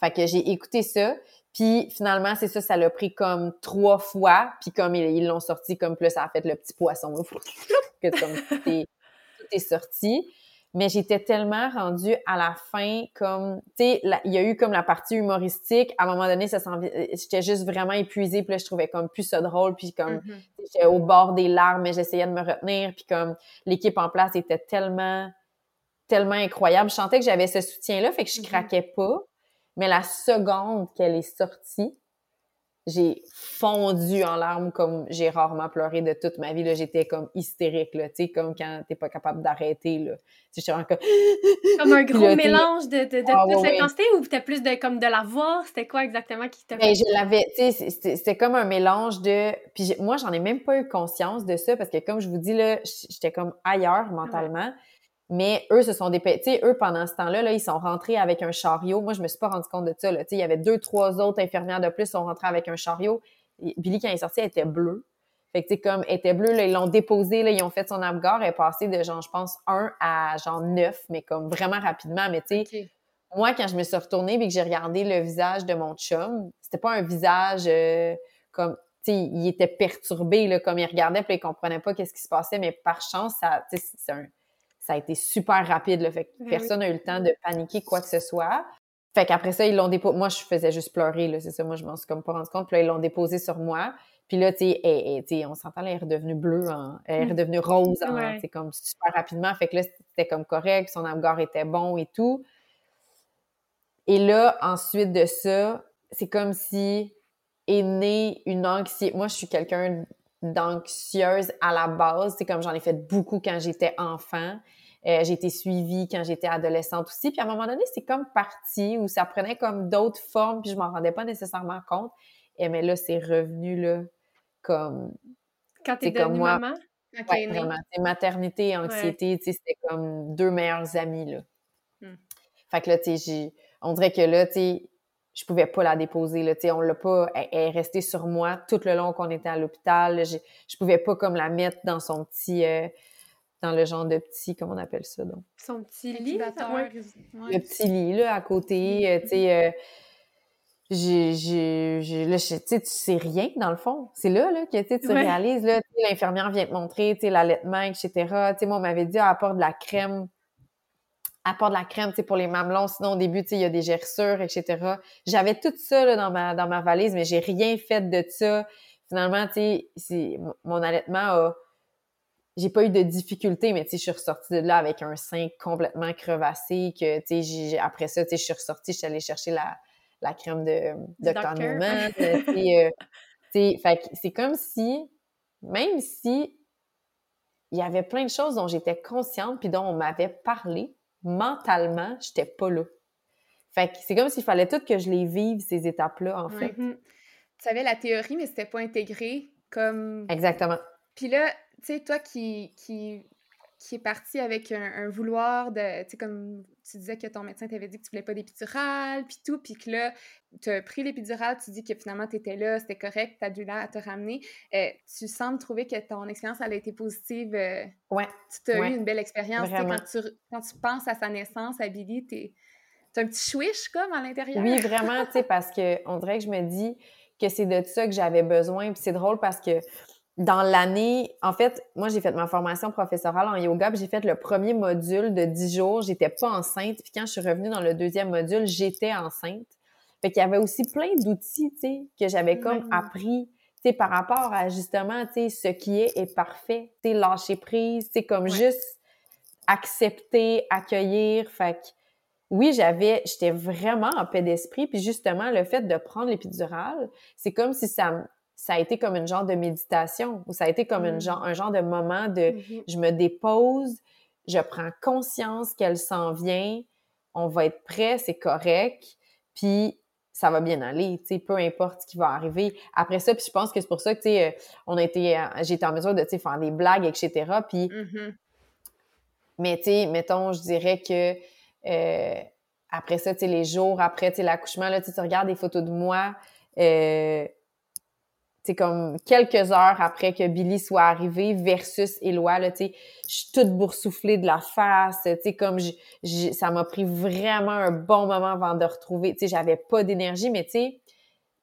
Fait que j'ai écouté ça, puis finalement, c'est ça, ça l'a pris comme trois fois, puis comme ils l'ont sorti, comme plus ça a fait le petit poisson, que comme tout est, tout est sorti mais j'étais tellement rendue à la fin comme tu sais il y a eu comme la partie humoristique. À un moment donné ça euh, j'étais juste vraiment épuisée. Puis là je trouvais comme plus ça drôle. Puis comme mm-hmm. j'étais au bord des larmes mais j'essayais de me retenir. Puis comme l'équipe en place était tellement tellement incroyable. Je sentais que j'avais ce soutien là fait que je mm-hmm. craquais pas. Mais la seconde qu'elle est sortie j'ai fondu en larmes comme j'ai rarement pleuré de toute ma vie. J'étais comme hystérique, là, tu sais, comme quand t'es pas capable d'arrêter. Là. J'étais comme... comme un gros mélange de, de, de ah, l'intensité ou c'était plus de, comme de la voix? C'était quoi exactement qui t'a ben, fait? je l'avais, tu sais, c'était comme un mélange de... Puis moi, j'en ai même pas eu conscience de ça parce que comme je vous dis, là, j'étais comme ailleurs mentalement. Mais eux se sont dépêchés. eux, pendant ce temps-là, là, ils sont rentrés avec un chariot. Moi, je me suis pas rendu compte de ça. Là. Il y avait deux, trois autres infirmières de plus qui sont rentrées avec un chariot. Billy, quand il est sorti, elle était bleue. Fait que, tu sais, comme, elle était bleue, là, ils l'ont déposée, là, ils ont fait son abgar. Elle est passée de, genre, je pense, un à, genre, neuf, mais comme vraiment rapidement. Mais, tu sais, moi, quand je me suis retournée et que j'ai regardé le visage de mon chum, c'était pas un visage euh, comme, tu sais, il était perturbé, là, comme il regardait, puis il comprenait pas qu'est-ce qui se passait, mais par chance, ça, c'est un ça a été super rapide. Là, fait que ben personne n'a eu le temps de paniquer quoi que ce soit. Fait qu'après ça, ils l'ont déposé. Moi, je faisais juste pleurer, là, c'est ça. Moi, je m'en suis comme pas rendu compte. Puis là, ils l'ont déposé sur moi. Puis là, tu sais, on s'entend, elle est redevenue bleue, elle est redevenue rose, c'est comme super rapidement. Fait que là, c'était comme correct, son abgar était bon et tout. Et là, ensuite de ça, c'est comme si est née une anxiété. Moi, je suis quelqu'un d'anxieuse à la base. C'est comme j'en ai fait beaucoup quand j'étais enfant. Euh, j'ai été suivie quand j'étais adolescente aussi. Puis à un moment donné, c'est comme parti où ça prenait comme d'autres formes, puis je m'en rendais pas nécessairement compte. Et mais là, c'est revenu là comme quand t'es devenue moi, maman. Okay, vraiment. maternité et anxiété, sais, c'était comme deux meilleures amies là. Hmm. Fait que là, tu sais, on dirait que là, tu sais, je pouvais pas la déposer là, tu sais, on l'a pas, elle, est restée sur moi tout le long qu'on était à l'hôpital. Je, je pouvais pas comme la mettre dans son petit euh, dans le genre de petit, comment on appelle ça, donc? Son petit lit? Le petit lit, là, à côté, euh, tu sais, euh, j'ai, là, tu sais, tu sais rien, dans le fond. C'est là, là, que, tu réalises, là, l'infirmière vient te montrer, tu sais, l'allaitement, etc. Tu sais, moi, on m'avait dit, ah, apporte de la crème, apporte de la crème, pour les mamelons. Sinon, au début, tu sais, il y a des gerçures, etc. J'avais tout ça, là, dans ma, dans ma valise, mais j'ai rien fait de ça. Finalement, tu sais, mon allaitement a j'ai pas eu de difficultés, mais tu sais, je suis ressortie de là avec un sein complètement crevassé, que, tu sais, après ça, tu sais, je suis ressortie, je suis allée chercher la, la crème de Dr. Newman, tu sais, fait c'est comme si, même si il y avait plein de choses dont j'étais consciente puis dont on m'avait parlé, mentalement, j'étais pas là. Fait que c'est comme s'il fallait tout que je les vive, ces étapes-là, en fait. Tu savais la théorie, mais c'était pas intégré comme... Exactement. Puis là, tu sais, toi qui, qui, qui est parti avec un, vouloir de, tu sais, comme tu disais que ton médecin t'avait dit que tu voulais pas d'épidural, puis tout, puis que là, tu as pris l'épidural, tu dis que finalement tu étais là, c'était correct, tu as dû là te ramener. Euh, tu sembles trouver que ton expérience, elle a été positive. Euh, ouais. Tu as eu une belle expérience. Quand tu, quand tu penses à sa naissance, à Billy, tu as un petit chouiche comme à l'intérieur. Oui, vraiment, tu sais, parce qu'on dirait que je me dis que c'est de ça que j'avais besoin. Puis c'est drôle parce que dans l'année, en fait, moi, j'ai fait ma formation professorale en yoga, puis j'ai fait le premier module de 10 jours. J'étais pas enceinte. Puis quand je suis revenue dans le deuxième module, j'étais enceinte. Fait qu'il y avait aussi plein d'outils, tu sais, que j'avais comme appris, tu sais, par rapport à justement, tu sais, ce qui est est parfait. Tu sais, lâcher prise, tu sais, comme juste accepter, accueillir. Fait que oui, j'avais, j'étais vraiment en paix d'esprit. Puis justement, le fait de prendre l'épidurale, c'est comme si ça ça a été comme une genre de méditation ou ça a été comme une mm. genre, un genre de moment de mm-hmm. je me dépose, je prends conscience qu'elle s'en vient, on va être prêt, c'est correct, puis ça va bien aller, tu sais, peu importe ce qui va arriver. Après ça, puis je pense que c'est pour ça que, tu sais, euh, on a été, euh, j'étais en mesure de, tu sais, faire des blagues, etc., puis... Mm-hmm. Mais, tu sais, mettons, je dirais que... Euh, après ça, tu sais, les jours après, tu sais, l'accouchement, là, tu regardes des photos de moi, euh, c'est comme quelques heures après que Billy soit arrivé versus Éloi, là, tu sais, je suis toute boursouflée de la face, tu sais, comme ça m'a pris vraiment un bon moment avant de retrouver, tu sais, j'avais pas d'énergie, mais tu sais,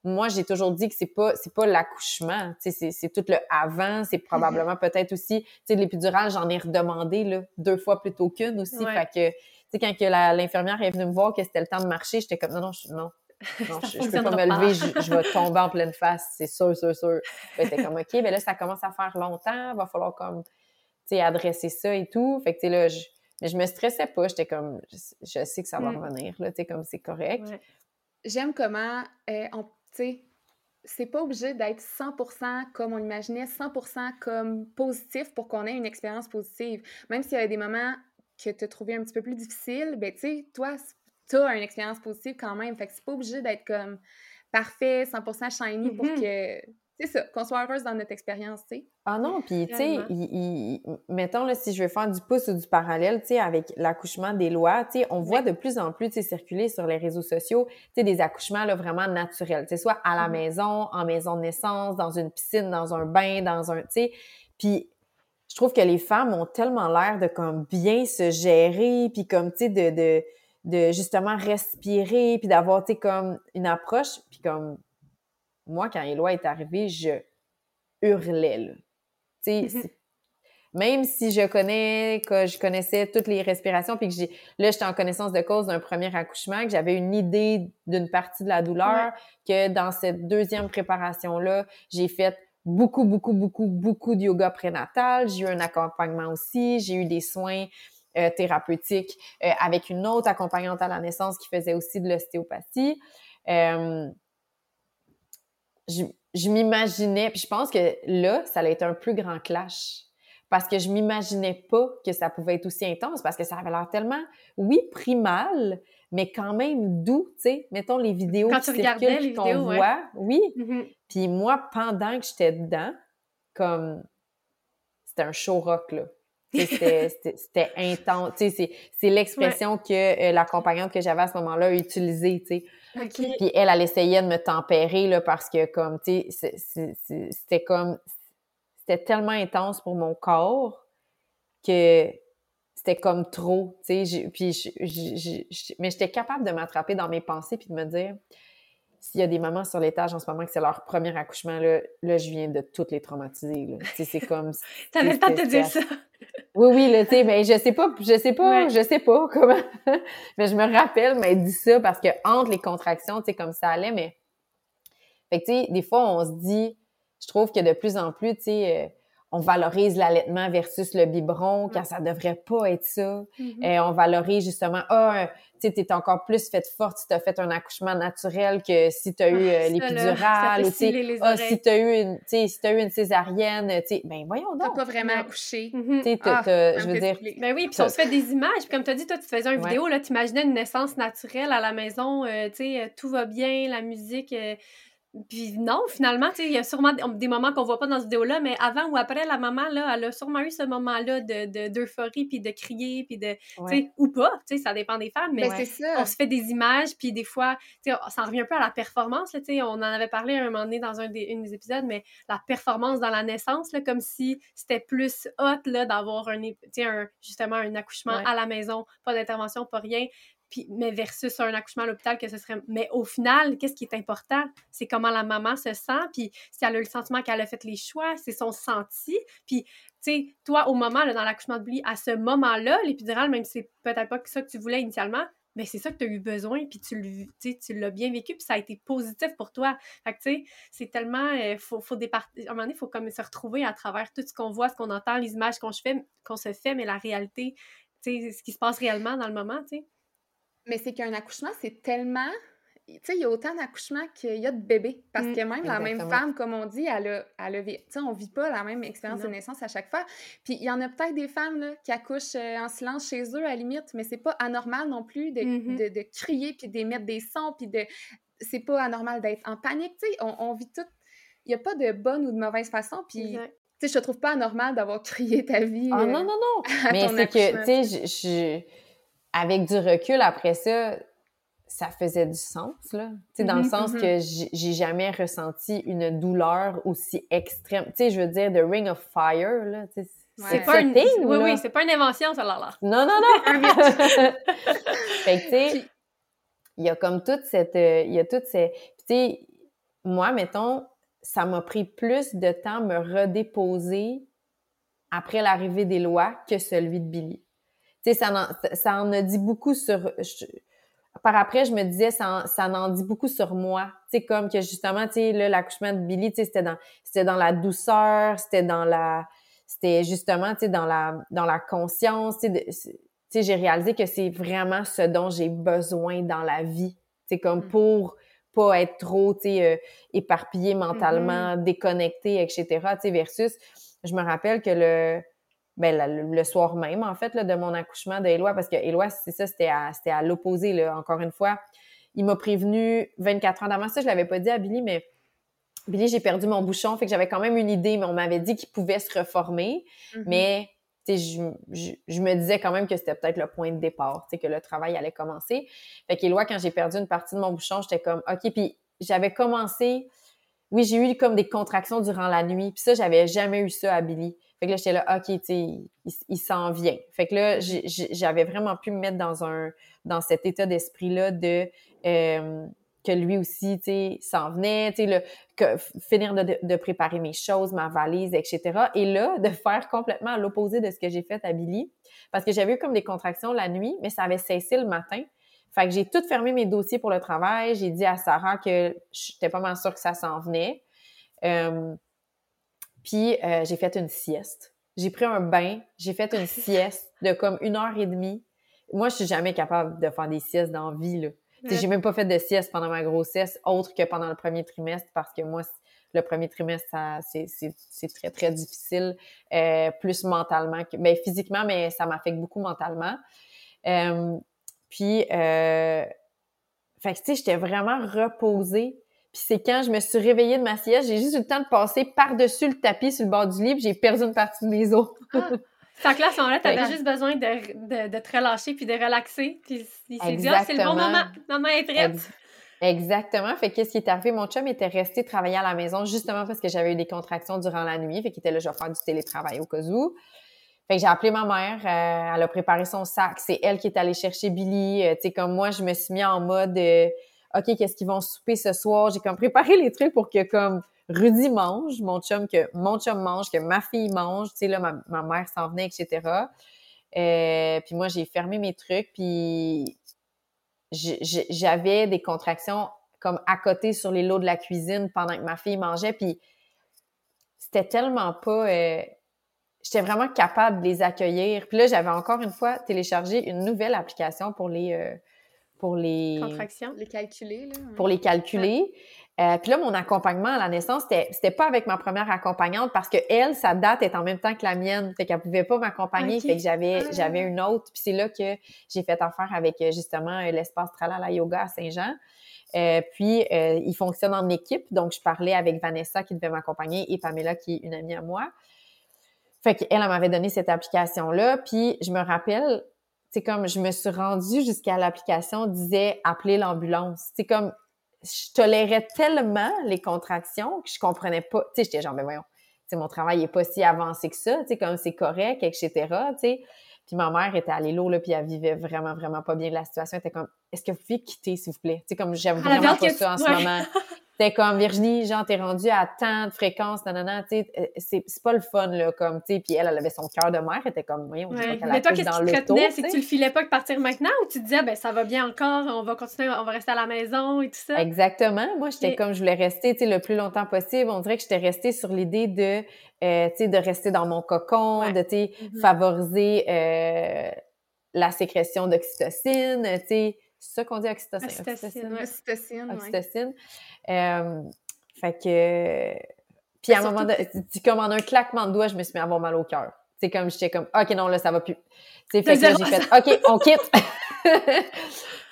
moi, j'ai toujours dit que c'est pas, c'est pas l'accouchement, tu sais, c'est tout le avant, c'est probablement peut-être aussi, tu sais, l'épidural, j'en ai redemandé, là, deux fois plutôt qu'une aussi, fait que, tu sais, quand que l'infirmière est venue me voir que c'était le temps de marcher, j'étais comme, non, non, non, non, je, je peux pas me lever, je, vais tomber en pleine face, c'est sûr, sûr, sûr. Fait comme, OK, ben là, ça commence à faire longtemps, va falloir comme, tu sais, adresser ça et tout. Fait que, tu sais, là, je, mais je me stressais pas, j'étais comme, je, sais que ça va mm. revenir, là, tu sais, comme c'est correct. J'aime comment, euh, tu sais, c'est pas obligé d'être 100% comme on imaginait, 100% comme positif pour qu'on ait une expérience positive. Même s'il y avait des moments que tu as trouvé un petit peu plus difficiles, ben tu sais, toi, tu as une expérience positive quand même. Fait que c'est pas obligé d'être comme parfait, 100% shiny pour mm-hmm. que. C'est ça, qu'on soit heureuse dans notre expérience, tu sais. Ah non, puis tu sais, mettons là, si je veux faire du pouce ou du parallèle, tu sais, avec l'accouchement des lois, tu sais, on voit de plus en plus, tu sais, circuler sur les réseaux sociaux, tu sais, des accouchements là vraiment naturels, tu sais, soit à la mm-hmm. maison, en maison de naissance, dans une piscine, dans un bain, dans un, tu sais, puis je trouve que les femmes ont tellement l'air de comme bien se gérer, puis comme tu sais de, de de justement respirer puis d'avoir tu comme une approche. Puis comme moi quand Éloi est arrivé je hurlais là. Tu sais mm-hmm. même si je connais que je connaissais toutes les respirations puis que j'ai là j'étais en connaissance de cause d'un premier accouchement que j'avais une idée d'une partie de la douleur que dans cette deuxième préparation là j'ai fait beaucoup beaucoup beaucoup beaucoup de yoga prénatal. J'ai eu un accompagnement aussi. J'ai eu des soins euh, thérapeutique euh, avec une autre accompagnante à la naissance qui faisait aussi de l'ostéopathie. Euh, je, je m'imaginais, puis je pense que là, ça allait être un plus grand clash parce que je m'imaginais pas que ça pouvait être aussi intense parce que ça avait l'air tellement, oui, primal, mais quand même doux, tu sais. Mettons les vidéos Quand tu regardais les qu'on ouais. voit, oui. Mhm. Puis moi, pendant que j'étais dedans, comme c'était un show rock, là. C'était intense. Tu sais, c'est- l'expression que euh, l'accompagnante que j'avais à ce moment-là a utilisée, tu sais. OK. Puis elle, elle essayait de me tempérer, là, parce que, comme, c'était comme... C'était tellement intense pour mon corps que c'était comme trop, tu sais. j'ai- Puis, mais j'étais capable de m'attraper dans mes pensées puis de me dire, s'il y a des mamans sur l'étage en ce moment que c'est leur premier accouchement, là, là, je viens de toutes les traumatiser, c'est comme... T'avais le temps de te dire ça. Oui, oui, là, tu sais, mais je sais pas, je sais pas, Ouais. je sais pas comment. mais je me rappelle m'être dit ça parce que entre les contractions, tu sais, comme ça allait, mais. Fait que, tu sais, des fois, on se dit, je trouve que de plus en plus, tu sais, euh, on valorise l'allaitement versus le biberon, quand ça devrait pas être ça. Mhm. Euh, on valorise justement, ah, euh, tu sais, t'es encore plus faite forte si t'as fait un accouchement naturel que si t'as eu euh, Ah, ça l'épidurale, ou tu ah, si t'as eu une, tu sais, si t'as eu une césarienne, tu sais, ben voyons T'as donc. pas vraiment accouché. Mhm. Tu sais, t'as- Ah, t'as- je veux dire. Ben oui, puis on se fait des images. Puis comme tu as dit, toi, tu te faisais une Ouais. vidéo, là, t'imaginais une naissance naturelle à la maison, euh, tu sais, euh, tout va bien, la musique. euh, puis non, finalement, il y a sûrement des- moments qu'on voit pas dans cette vidéo-là, mais avant ou après, la maman, là, elle a sûrement eu ce moment-là de, de- d'euphorie, puis de crier, puis de, Ouais. ou pas, ça dépend des femmes, mais Ben, on se fait des images, puis des fois, tu sais, ça revient un peu à la performance, là, on en avait parlé à un moment donné dans un des, une des épisodes, mais la performance dans la naissance, là, comme si c'était plus hot, là, d'avoir un, un, justement un accouchement Ouais. à la maison, pas d'intervention, pas rien, puis, mais versus un accouchement à l'hôpital, que ce serait... Mais au final, qu'est-ce qui est important? C'est comment la maman se sent, puis si elle a le sentiment qu'elle a fait les choix, c'est son senti, puis tu sais, toi, au moment, là, dans l'accouchement de Billy, à ce moment-là, l'épidurale, même si c'est peut-être pas ça que tu voulais initialement, ben c'est ça que tu as eu besoin, puis tu, l'as bien vécu, puis ça a été positif pour toi. Fait que, tu sais, c'est tellement... euh, faut, faut départ... À un moment donné, il faut comme se retrouver à travers tout ce qu'on voit, ce qu'on entend, les images qu'on se fait, mais la réalité, tu sais, ce qui se passe réellement dans le moment, tu sais. Mais c'est qu'un accouchement, c'est tellement. Tu sais, il y a autant d'accouchements qu'il y a de bébés. Parce Mm. que même la même femme, comme on dit, elle a, elle a Tu sais, on vit pas la même expérience de naissance à chaque fois. Puis il y en a peut-être des femmes là, qui accouchent euh, en silence chez eux, à la limite, mais c'est pas anormal non plus de, Mhm. de, de crier puis d'émettre des sons. Puis de. C'est pas anormal d'être en panique. Tu sais, on, on vit tout. Il n'y a pas de bonne ou de mauvaise façon. Puis, tu sais, je te trouve pas anormal d'avoir crié ta vie. Ah euh, non, non, non. Mais c'est que, tu sais, je- je- avec du recul après ça, ça faisait du sens, là. Tu sais, dans le Mhm, sens mhm. que j'ai jamais ressenti une douleur aussi extrême. Tu sais, je veux dire, The Ring of Fire, là, tu sais, Ouais. C'est pas une... thing, Oui, là. oui, c'est pas une invention, ça, là, là. Non, non, non! fait que, tu sais, il y a comme toute cette... euh, Il y a toute cette... Tu sais, moi, mettons, ça m'a pris plus de temps me redéposer après l'arrivée des lois que celui de Billy. Tu sais, ça, en- ça en a dit beaucoup sur... je- par après, je me disais, ça en, ça en dit beaucoup sur moi. Tu sais, comme que justement, tu sais, l'accouchement de Billy, tu sais, c'était dans, c'était dans la douceur, c'était dans la... C'était justement, tu sais, dans la, dans la conscience, tu sais, j'ai réalisé que c'est vraiment ce dont j'ai besoin dans la vie. C'est comme Mm. pour pas être trop, tu sais, euh, éparpillé mentalement, déconnecté, etc., tu sais, versus, je me rappelle que le, ben, la- le, soir même, en fait, là, de mon accouchement de Éloi, parce que Éloi, c'est ça, c'était à, à l'opposé, là, encore une fois. Il m'a prévenu 24 heures d'avant. Ça, je l'avais pas dit à Billy, mais Billy, j'ai perdu mon bouchon, fait que j'avais quand même une idée, mais on m'avait dit qu'il pouvait se reformer. Mhm. Mais je, je, je me disais quand même que c'était peut-être le point de départ, tu sais, que le travail allait commencer. Fait qu'Éloi, quand j'ai perdu une partie de mon bouchon, j'étais comme, OK, puis j'avais commencé, oui, j'ai eu comme des contractions durant la nuit, puis ça, j'avais jamais eu ça à Billy. Fait que là, j'étais là, OK, tu sais, il, s'en vient. Fait que là, j'avais vraiment pu me mettre dans un, dans cet état d'esprit-là de, euh, que lui aussi, tu sais, s'en venait, tu sais, le, que, finir de, préparer mes choses, ma valise, etc. Et là, de faire complètement l'opposé de ce que j'ai fait à Billy, parce que j'avais eu comme des contractions la nuit, mais ça avait cessé le matin. Fait que j'ai tout fermé mes dossiers pour le travail. J'ai dit à Sarah que j'étais pas mal sûre que ça s'en venait. Euh, puis euh, j'ai fait une sieste. J'ai pris un bain, j'ai fait une sieste de comme une heure et demie. Moi, je suis jamais capable de faire des siestes dans la vie, là. J'ai même pas fait de sieste pendant ma grossesse, autre que pendant le premier trimestre, parce que moi, le premier trimestre, c'est très, très difficile, euh, plus mentalement, que, ben, physiquement, mais ça m'affecte beaucoup mentalement. Euh, puis, euh, fait que, tu sais, j'étais vraiment reposée. Puis c'est quand je me suis réveillée de ma sieste, j'ai juste eu le temps de passer par-dessus le tapis sur le bord du lit, j'ai perdu une partie de mes os. ah. Fait que là, à ce moment-là, t'avais juste besoin de, de, te relâcher puis de relaxer. Puis il s'est dit, ah, c'est le bon moment, maman est prête. Exactement. Fait qu'est-ce qui est arrivé? Mon chum était resté travailler à la maison justement parce que j'avais eu des contractions durant la nuit. Fait qu'il était là, je vais faire du télétravail au cas où. Fait que j'ai appelé ma mère, euh, elle a préparé son sac. C'est elle qui est allée chercher Billy. Euh, tu sais, comme moi, je me suis mis en mode, euh, OK, qu'est-ce qu'ils vont souper ce soir? J'ai comme préparé les trucs pour que comme Rudy mange, mon chum, que mon chum mange, que ma fille mange. Tu sais, là, ma, ma mère s'en venait, etc. puis moi, j'ai fermé mes trucs, puis j'avais des contractions comme à côté sur les lots de la cuisine pendant que ma fille mangeait, puis c'était tellement pas... Euh, j'étais vraiment capable de les accueillir. Puis là, j'avais encore une fois téléchargé une nouvelle application pour les... Euh, pour les... Contractions? Les calculer, là. Pour les calculer. Euh, puis là, mon accompagnement à la naissance, c'était, c'était pas avec ma première accompagnante parce que elle, sa date est en même temps que la mienne. Fait qu'elle pouvait pas m'accompagner. Fait que j'avais, ah. j'avais une autre. Puis c'est là que j'ai fait affaire avec euh, justement euh, l'espace Tralala Yoga à Saint-Jean. Euh, puis, euh, il fonctionne en équipe. Donc, je parlais avec Vanessa qui devait m'accompagner et Pamela qui est une amie à moi. Fait qu'elle, elle m'avait donné cette application-là. Puis, je me rappelle, c'est comme je me suis rendue jusqu'à l'application disait appeler l'ambulance. C'est comme je tolérais tellement les contractions que je comprenais pas. Tu sais, j'étais genre, mais voyons, tu mon travail est pas si avancé que ça, tu sais, comme c'est correct, etc., tu sais. Puis ma mère était à l'élo, là, puis elle vivait vraiment, vraiment pas bien de la situation. Elle était comme, est-ce que vous pouvez quitter, s'il vous plaît? Tu sais, comme j'aime vraiment pas ça en ce moment. C'était comme Virginie, genre, t'es rendue à tant de fréquences, nanana, tu sais, euh, c'est, c'est pas le fun, là, comme, tu sais, puis elle, elle avait son cœur de mère, elle était comme, voyons, on ouais. Mais toi, qu'est-ce qui te retenait? C'est que tu le filais pas que partir maintenant ou tu te disais, ben, ça va bien encore, on va continuer, on va rester à la maison et tout ça? Exactement. Moi, j'étais comme, je voulais rester, tu sais, le plus longtemps possible. On dirait que j'étais restée sur l'idée de, euh, tu sais, de rester dans mon cocon, de, tu sais, mm-hmm. favoriser euh, la sécrétion d'oxytocine, tu sais, c'est ça qu'on dit oxytocine? Oxytocine, oxytocine. Oxytocine. Euh, fait que... Puis à un moment donné, comme en un claquement de doigts, je me suis mis à avoir mal au cœur. C'est comme, j'étais comme, OK, non, là, ça va plus. C'est fait que j'ai fait, OK, on quitte.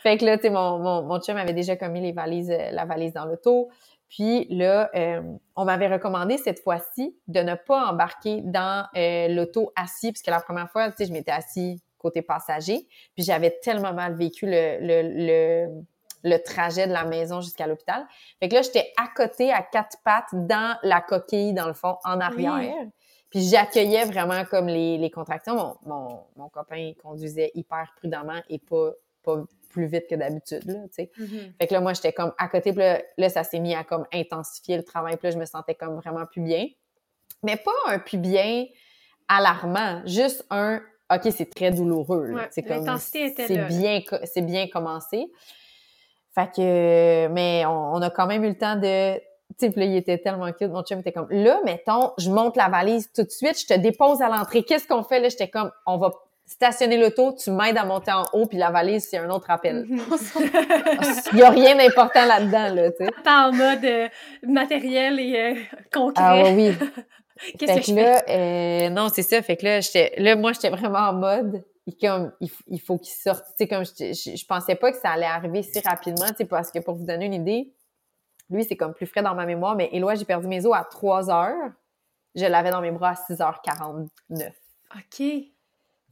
fait que là, tu sais, mon, mon, mon chum avait déjà commis les valises, euh, la valise dans l'auto. Puis là, euh, on m'avait recommandé cette fois-ci de ne pas embarquer dans euh, l'auto assis, puisque la première fois, tu sais, je m'étais assis côté passager. Puis j'avais tellement mal vécu le, le, le, trajet de la maison jusqu'à l'hôpital. Fait que là, j'étais à côté, à quatre pattes, dans la coquille, dans le fond, en arrière. Puis j'accueillais vraiment comme les, les contractions. Mon, mon, mon, copain conduisait hyper prudemment et pas, pas plus vite que d'habitude, là, tu sais. Mm-hmm. Fait que là, moi, j'étais comme à côté, puis là, là ça s'est mis à comme intensifier le travail, puis là, je me sentais comme vraiment plus bien. Mais pas un plus bien alarmant, juste un OK, c'est très douloureux. c'est comme c'est bien c'est bien commencé. Fait que mais on, a quand même eu le temps de tu sais, là, il était tellement cute. Mon chum était comme, là, mettons, je monte la valise tout de suite, je te dépose à l'entrée. Qu'est-ce qu'on fait? Là, j'étais comme, on va stationner l'auto, tu m'aides à monter en haut, puis la valise, c'est un autre appel. Il n'y a rien d'important là-dedans, là, tu sais. Pas en mode euh, matériel et euh, concret. Ah oui. Qu'est-ce que, je là, euh, non, c'est ça. Fait que là, j'étais, là, moi, j'étais vraiment en mode, comme, il, faut qu'il sorte. Comme je, je, pensais pas que ça allait arriver si rapidement, parce que pour vous donner une idée, lui, c'est comme plus frais dans ma mémoire, mais Éloi, j'ai perdu mes os à 3 heures. Je l'avais dans mes bras à 6h49. OK.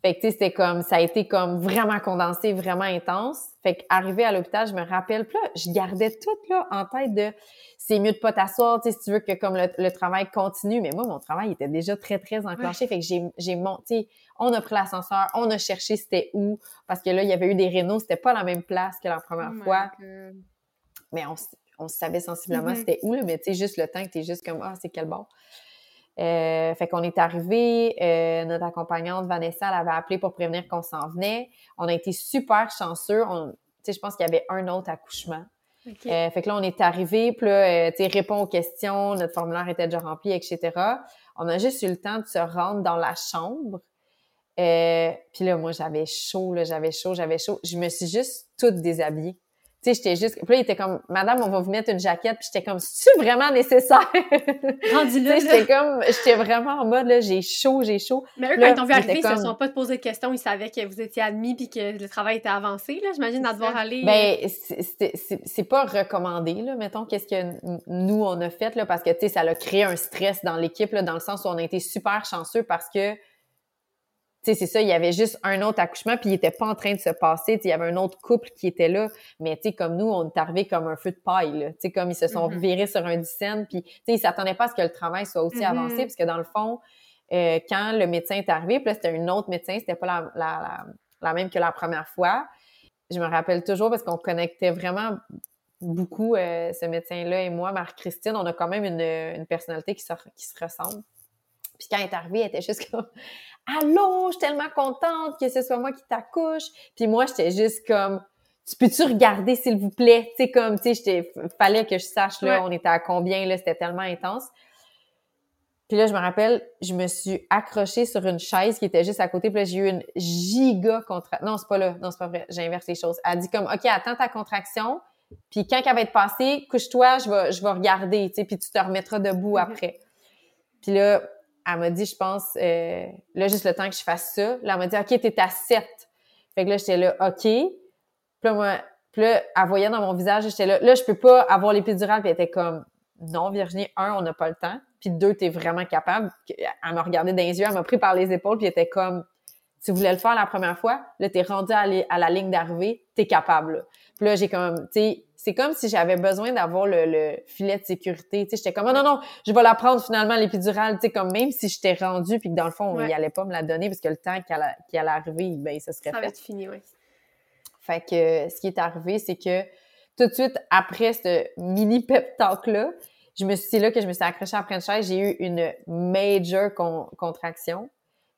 Fait que, tu sais, c'était comme, ça a été comme vraiment condensé, vraiment intense. Fait qu'arrivé à l'hôpital, je me rappelle, là, je gardais tout, là, en tête de, c'est mieux de pas t'asseoir, tu sais, si tu veux que comme le, travail continue. Mais moi, mon travail était déjà très, très enclenché. Fait que j'ai, j'ai monté, on a pris l'ascenseur, on a cherché c'était où, parce que là, il y avait eu des rénaux, c'était pas la même place que la première oh fois. Mais on, on savait sensiblement mm-hmm. c'était où, là, mais tu sais, juste le temps que t'es juste comme, ah, c'est quel bord. Euh, fait qu'on est arrivé, euh, notre accompagnante Vanessa, elle avait appelé pour prévenir qu'on s'en venait. On a été super chanceux. On, je pense qu'il y avait un autre accouchement. Euh, fait que là, on est arrivé, puis là, tu répond aux questions, notre formulaire était déjà rempli, etc. On a juste eu le temps de se rendre dans la chambre. puis là, moi, j'avais chaud, là, j'avais chaud, j'avais chaud. Je me suis juste toute déshabillée. Tu sais, j'étais juste... Puis là, il était comme, Madame, on va vous mettre une jaquette. Puis j'étais comme, c'est vraiment nécessaire? Rendu là, j'étais comme, j'étais vraiment en mode, là, j'ai chaud, j'ai chaud. Mais eux, quand ils t'ont vu arriver, ils se sont pas posé de questions. Ils savaient que vous étiez admis puis que le travail était avancé, là, j'imagine, à devoir aller... Ben, c'est pas recommandé, là, mettons, qu'est-ce que nous, on a fait, là, parce que, tu sais, ça a créé un stress dans l'équipe, là, dans le sens où on a été super chanceux parce que c'est ça, il y avait juste un autre accouchement, puis il était pas en train de se passer. Il y avait un autre couple qui était là, mais tu comme nous, on est arrivé comme un feu de paille. Tu comme ils se sont mm-hmm. virés sur un dizaine, puis tu sais, ils s'attendaient pas à ce que le travail soit aussi mm-hmm. avancé, parce que dans le fond, euh, quand le médecin est arrivé, puis là, c'était un autre médecin, c'était pas la, même que la première fois. Je me rappelle toujours parce qu'on connectait vraiment beaucoup, euh, ce médecin-là et moi, Marie-Christine, on a quand même une, personnalité qui se, qui se ressemble. Puis quand elle est arrivée, elle était juste comme Allô, je suis tellement contente que ce soit moi qui t'accouche. Puis moi, j'étais juste comme Tu peux-tu regarder, s'il vous plaît? Tu sais, comme, tu sais, fallait que je sache, là, on était à combien, là, c'était tellement intense. Puis là, je me rappelle, je me suis accrochée sur une chaise qui était juste à côté. Puis là, j'ai eu une giga contraction. Non, c'est pas là. Non, c'est pas vrai. J'inverse les choses. Elle dit comme, OK, attends ta contraction. Puis quand elle va être passée, couche-toi, je vais, je vais regarder, tu sais, puis tu te remettras debout mm-hmm. après. Puis là, elle m'a dit, je pense, euh, là, juste le temps que je fasse ça. Là, elle m'a dit, OK, t'es à 7. Fait que là, j'étais là, OK. Puis là, moi, puis là, elle voyait dans mon visage, j'étais là, là, je peux pas avoir l'épidurale. Puis elle était comme, non, Virginie, un, on n'a pas le temps. Puis deux, t'es vraiment capable. Elle m'a regardé dans les yeux, elle m'a pris par les épaules, puis elle était comme, tu voulais le faire la première fois, là, t'es rendu à, la ligne d'arrivée, t'es capable. Là. Puis là, j'ai comme, tu sais, c'est comme si j'avais besoin d'avoir le, filet de sécurité. Tu sais, j'étais comme, oh non, non, je vais la prendre finalement, l'épidurale. Tu sais, comme même si j'étais rendue puis que dans le fond, il allait pas me la donner parce que le temps qu'elle allait arriver, ben, ça serait ça fait. être fini, oui. Fait que ce qui est arrivé, c'est que tout de suite après ce mini pep talk-là, je me suis, là que je me suis accrochée après une chaise, j'ai eu une major contraction.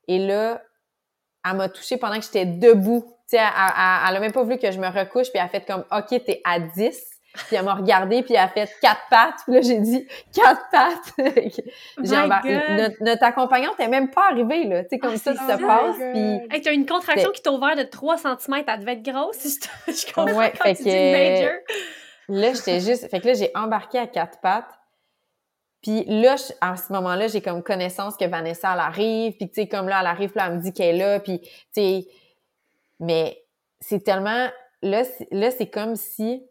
Et là, elle m'a touchée pendant que j'étais debout. Tu sais, elle, elle, a même pas voulu que je me recouche, puis elle a fait comme, OK, t'es à 10. Puis elle m'a regardé puis elle a fait quatre pattes. Puis là, j'ai dit quatre pattes. j'ai notre, notre, accompagnante n'est même pas arrivée, là. Tu sais, comme ah, ça, ça se passe. Puis... Hey, t'as une contraction qui t'a ouvert de 3 cm. Elle devait être grosse. Je, je comprends ouais, quand fait tu que, major. Là, j'étais juste... Fait que là, j'ai embarqué à quatre pattes. Puis là, à ce moment-là, j'ai comme connaissance que Vanessa, elle arrive, puis tu sais, comme là, elle arrive, là, elle me dit qu'elle est là, puis tu sais, mais c'est tellement, là, là c'est comme si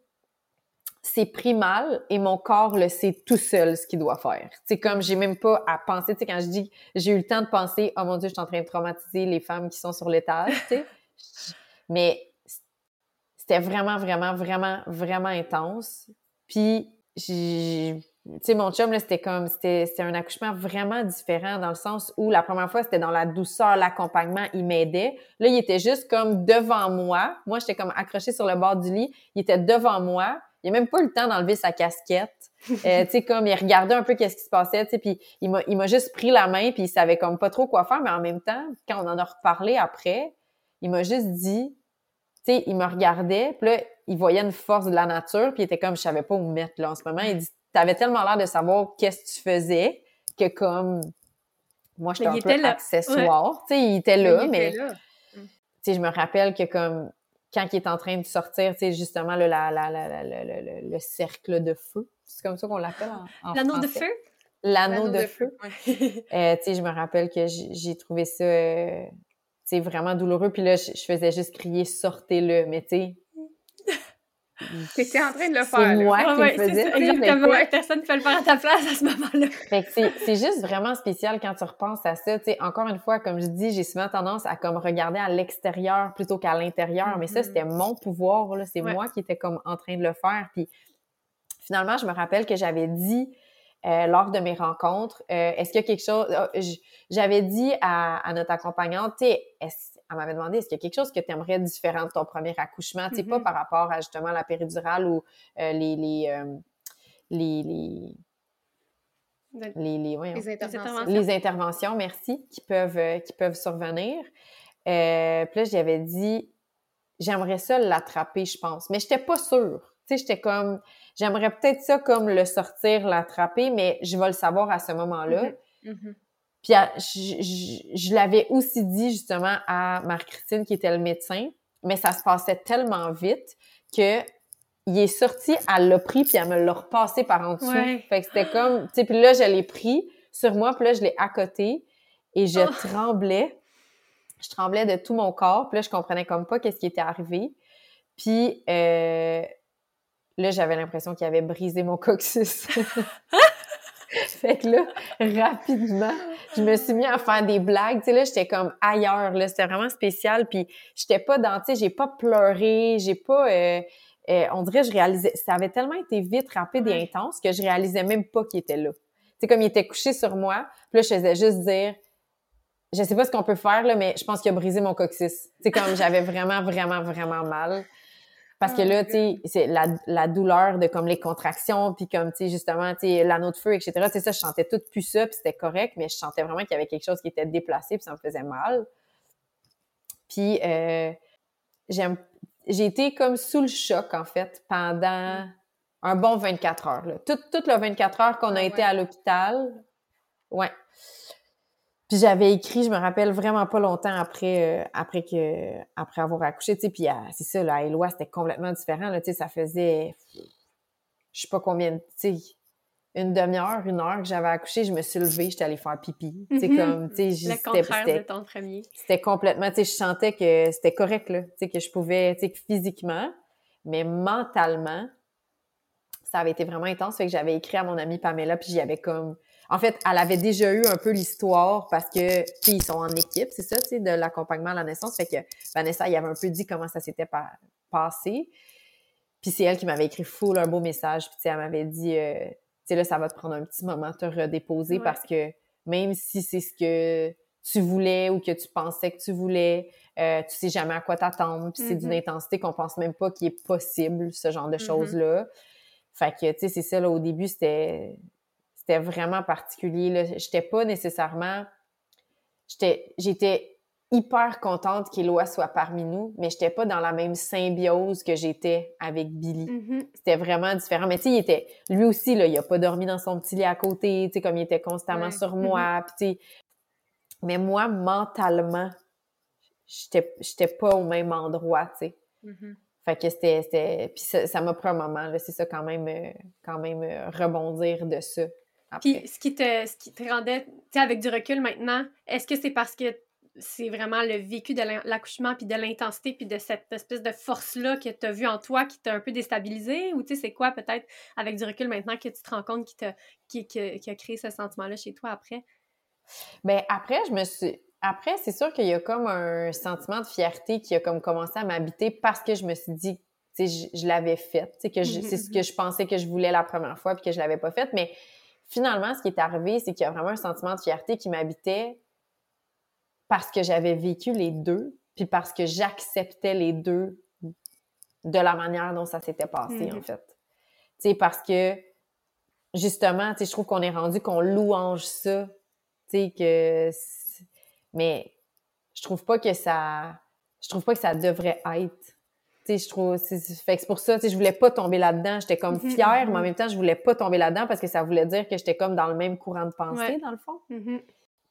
c'est pris mal et mon corps le sait tout seul ce qu'il doit faire. C'est comme j'ai même pas à penser, tu sais, quand je dis j'ai eu le temps de penser, oh mon Dieu, je suis en train de traumatiser les femmes qui sont sur l'étage, tu sais. mais c'était vraiment, vraiment, vraiment, vraiment intense. Puis j'ai tu sais, mon chum, là, c'était comme, c'était un accouchement vraiment différent dans le sens où la première fois, c'était dans la douceur, l'accompagnement, il m'aidait. Là, il était juste comme devant moi. Moi, j'étais comme accrochée sur le bord du lit. Il était devant moi. Il a même pas eu le temps d'enlever sa casquette. Euh, tu sais, comme, il regardait un peu qu'est-ce qui se passait, tu sais, puis il m'a, il m'a juste pris la main, puis il savait comme pas trop quoi faire, mais en même temps, quand on en a reparlé après, il m'a juste dit, tu sais, il me regardait, puis là, il voyait une force de la nature, puis il était comme, je savais pas où me mettre, là, en ce moment. Il dit, t'avais tellement l'air de savoir qu'est-ce que tu faisais que comme moi j'étais un peu accessoire. Tu sais, il était là, mais, tu sais, je me rappelle que comme quand il est en train de sortir, tu sais, justement, le, la, la, la, le, cercle de feu, c'est comme ça qu'on l'appelle en, L'anneau de feu? L'anneau de, feu. euh, tu sais, je me rappelle que j'ai trouvé ça, euh, tu sais, vraiment douloureux. Puis là, je, je faisais juste crier « sortez-le », mais tu sais, T'étais en train de le faire. C'est moi qui le faisais. exactement. Personne ne peut le faire à ta place à ce moment-là. c'est juste vraiment spécial quand tu repenses à ça. sais, encore une fois, comme je dis, j'ai souvent tendance à comme regarder à l'extérieur plutôt qu'à l'intérieur. Mais ça, c'était mm-hmm. mon pouvoir. C'est moi qui étais comme en train de le faire. Puis finalement, je me rappelle que j'avais dit euh, lors de mes rencontres, euh, est-ce qu'il y a quelque chose... Oh, j'avais dit à, à notre accompagnante, sais, elle m'avait demandé est-ce qu'il y a quelque chose que tu aimerais différent de ton premier accouchement, tu sais, pas mm-hmm. par rapport à justement la péridurale ou euh, les, les, euh, les, les, les, les, interventions. les, interventions. merci, qui peuvent, euh, qui peuvent survenir. Euh, puis là, j'avais dit, j'aimerais ça l'attraper, je pense. Mais j'étais pas sûre. Tu sais, j'étais comme, j'aimerais peut-être ça comme le sortir, l'attraper, mais je vais le savoir à ce moment-là. Mm-hmm. Mm-hmm. Puis je, l'avais aussi dit justement à Marc-Christine qui était le médecin, mais ça se passait tellement vite que il est sorti, elle l'a pris, puis elle me l'a repassé par en dessous. Fait que c'était comme, tu sais, puis là, je l'ai pris sur moi, puis là, je l'ai à côté, et je oh. tremblais. Je tremblais de tout mon corps, puis là, je comprenais comme pas qu'est-ce qui était arrivé. Puis euh, là, j'avais l'impression qu'il avait brisé mon coccyx. fait que là, rapidement, je me suis mis à faire des blagues. Tu sais, là, j'étais comme ailleurs. Là, c'était vraiment spécial. Puis j'étais pas dans, tu sais, j'ai pas pleuré, j'ai pas... Euh, euh, on dirait, je réalisais... Ça avait tellement été vite, rapide et intense que je réalisais même pas qu'il était là. Tu sais, comme il était couché sur moi, puis là, je faisais juste dire... Je sais pas ce qu'on peut faire, là, mais je pense qu'il a brisé mon coccyx. C'est comme j'avais vraiment, vraiment, vraiment mal. Parce que ah, là, tu sais, c'est la, la, douleur de comme les contractions, puis comme, tu sais, justement, tu sais, l'anneau de feu, etc. C'est ça, je sentais tout plus ça, puis c'était correct, mais je sentais vraiment qu'il y avait quelque chose qui était déplacé, puis ça me faisait mal. Puis, euh, j'ai été comme sous le choc, en fait, pendant un bon 24 heures. Là. Tout, toute le 24 heures qu'on a ah été à l'hôpital. Ouais. Puis j'avais écrit, je me rappelle vraiment pas longtemps après euh, après que après avoir accouché, tu sais, puis c'est ça là, à Eloi, c'était complètement différent là, tu sais, ça faisait je sais pas combien, tu sais, une demi-heure, une heure que j'avais accouché, je me suis levée, j'étais allée faire pipi, tu sais mm-hmm. comme tu sais, le contraire de ton premier. C'était complètement, tu sais, je sentais que c'était correct là, tu sais que je pouvais, tu sais, physiquement, mais mentalement ça avait été vraiment intense, fait que j'avais écrit à mon amie Pamela puis j'y avais comme en fait, elle avait déjà eu un peu l'histoire parce que, tu ils sont en équipe, c'est ça, tu sais, de l'accompagnement à la naissance. Fait que Vanessa, il avait un peu dit comment ça s'était passé. Puis c'est elle qui m'avait écrit full un beau message. Puis, tu sais, elle m'avait dit, euh, tu sais, là, ça va te prendre un petit moment de te redéposer parce que même si c'est ce que tu voulais ou que tu pensais que tu voulais, euh, tu sais jamais à quoi t'attendre. Puis c'est d'une mm-hmm. intensité qu'on pense même pas qu'il est possible, ce genre de mm-hmm. choses-là. Fait que, tu sais, c'est ça, là, au début, c'était c'était vraiment particulier. J'étais pas nécessairement. J'étais, hyper contente qu'Éloi soit parmi nous, mais j'étais pas dans la même symbiose que j'étais avec Billy. Mm-hmm. C'était vraiment différent. Mais tu sais, il était, lui aussi, là, il a pas dormi dans son petit lit à côté, tu sais, comme il était constamment sur moi, mm mais moi, mentalement, j'étais, pas au même endroit, tu sais. Mm-hmm. Fait que c'était, puis ça, m'a pris un moment, là, c'est ça, quand même, euh, quand même euh, rebondir de ça. Puis ce qui te, ce qui te rendait, tu sais, avec du recul maintenant, est-ce que c'est parce que c'est vraiment le vécu de l'accouchement, puis de l'intensité, puis de cette espèce de force-là que tu as vu en toi qui t'a un peu déstabilisé? Ou tu sais, c'est quoi peut-être avec du recul maintenant que tu te rends compte qui, qui, qui, a créé ce sentiment-là chez toi après? Bien, après, je me suis. Après, c'est sûr qu'il y a comme un sentiment de fierté qui a comme commencé à m'habiter parce que je me suis dit, tu sais, je, l'avais fait, tu sais, que c'est ce que je pensais que je voulais la première fois, puis que je l'avais pas fait. Mais finalement, ce qui est arrivé, c'est qu'il y a vraiment un sentiment de fierté qui m'habitait parce que j'avais vécu les deux, puis parce que j'acceptais les deux de la manière dont ça s'était passé, en mm-hmm. fait. Tu sais, parce que, justement, tu sais, je trouve qu'on est rendu qu'on louange ça, tu sais, que... Mais je trouve pas que ça... Je trouve pas que ça devrait être je trouve, c'est pour ça, je voulais pas tomber là-dedans. J'étais comme mm-hmm, fière, mais en mm-hmm. même temps, je voulais pas tomber là-dedans parce que ça voulait dire que j'étais comme dans le même courant de pensée, dans le fond. Mm-hmm.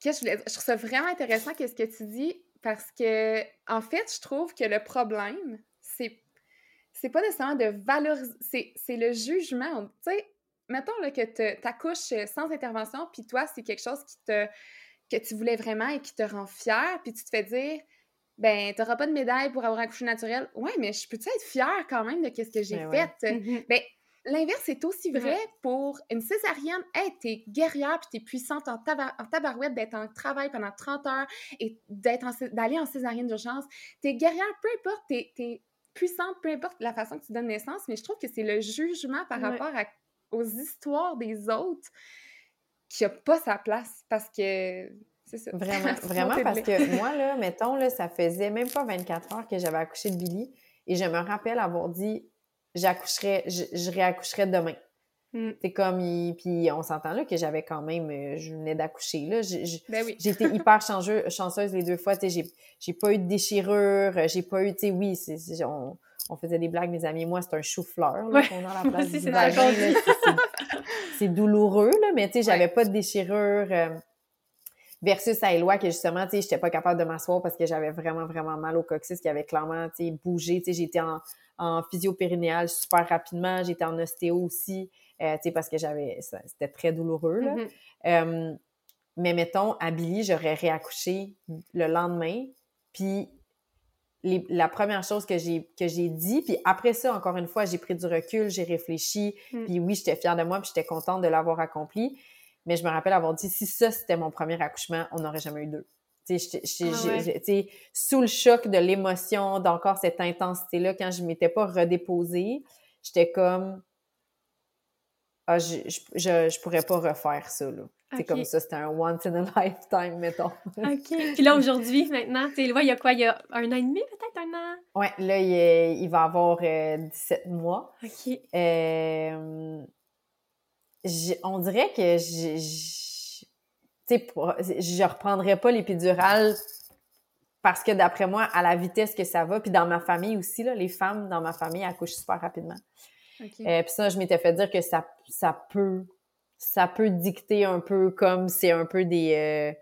je, je trouve ça vraiment intéressant qu'est-ce que tu dis parce que, en fait, je trouve que le problème, c'est c'est pas nécessairement de valoriser, c'est le jugement. Tu sais, mettons là, que tu accouches sans intervention, puis toi, c'est quelque chose qui te que tu voulais vraiment et qui te rend fière, puis tu te fais dire ben, t'auras pas de médaille pour avoir accouché naturel. Ouais, mais je peux-tu être fière quand même de ce que j'ai ben fait? Mm-hmm. Ben, l'inverse est aussi vrai pour une césarienne. Hey, t'es guerrière puis t'es puissante en, tabarouette d'être en travail pendant 30 heures et d'aller en, césarienne d'urgence. T'es guerrière, peu importe, t'es puissante, peu importe la façon que tu donnes naissance, mais je trouve que c'est le jugement par rapport aux histoires des autres qui a pas sa place parce que Vraiment, vraiment parce que moi, là, mettons, là, ça faisait même pas 24 heures que j'avais accouché de Billy et je me rappelle avoir dit j'accoucherai, je, je réaccoucherai demain. Mm. C'est comme, puis on s'entend là que j'avais quand même, euh, je venais d'accoucher là. Ben oui. J'étais hyper chanceuse, chanceuse les deux fois. Tu sais, j'ai pas eu de déchirure, j'ai pas eu, tu sais, oui, on, on, faisait des blagues, mes amis et moi, c'est un chou-fleur ouais. qu'on a la place C'est douloureux là, mais tu sais, j'avais pas de déchirure. Euh, versus à Éloi, que justement, tu sais, j'étais pas capable de m'asseoir parce que j'avais vraiment, vraiment mal au coccyx, qui avait clairement, tu sais, bougé. Tu sais, j'étais en, en physio-périnéal super rapidement, j'étais en ostéo aussi, euh, tu sais, parce que j'avais, c'était très douloureux, là. Mhm. Euh, mais mettons, à Billy, j'aurais réaccouché le lendemain, puis les- la première chose que j'ai que j'ai dit, puis après ça, encore une fois, j'ai pris du recul, j'ai réfléchi, Mm. puis oui, j'étais fière de moi, puis j'étais contente de l'avoir accompli. Mais je me rappelle avoir dit, si ça, c'était mon premier accouchement, on n'aurait jamais eu deux. Tu sais, j'étais- j'étais- Ah ouais. sous le choc de l'émotion, d'encore cette intensité-là, quand je m'étais pas redéposée, j'étais comme, ah, je, je pourrais pas refaire ça, là. C'est comme ça, c'était un once in a lifetime, mettons. OK. Puis là, aujourd'hui, maintenant, tu Éloi, il y a quoi? Il y a un an et demi, peut-être un an? Ouais, là, il, est- il va avoir euh, 17 mois. OK. Euh, on dirait que je, je, reprendrais pas l'épidurale parce que d'après moi, à la vitesse que ça va, puis dans ma famille aussi, là, les femmes dans ma famille accouchent super rapidement. Euh, puis ça, je m'étais fait dire que ça, ça peut ça peut dicter un peu comme c'est un peu des euh,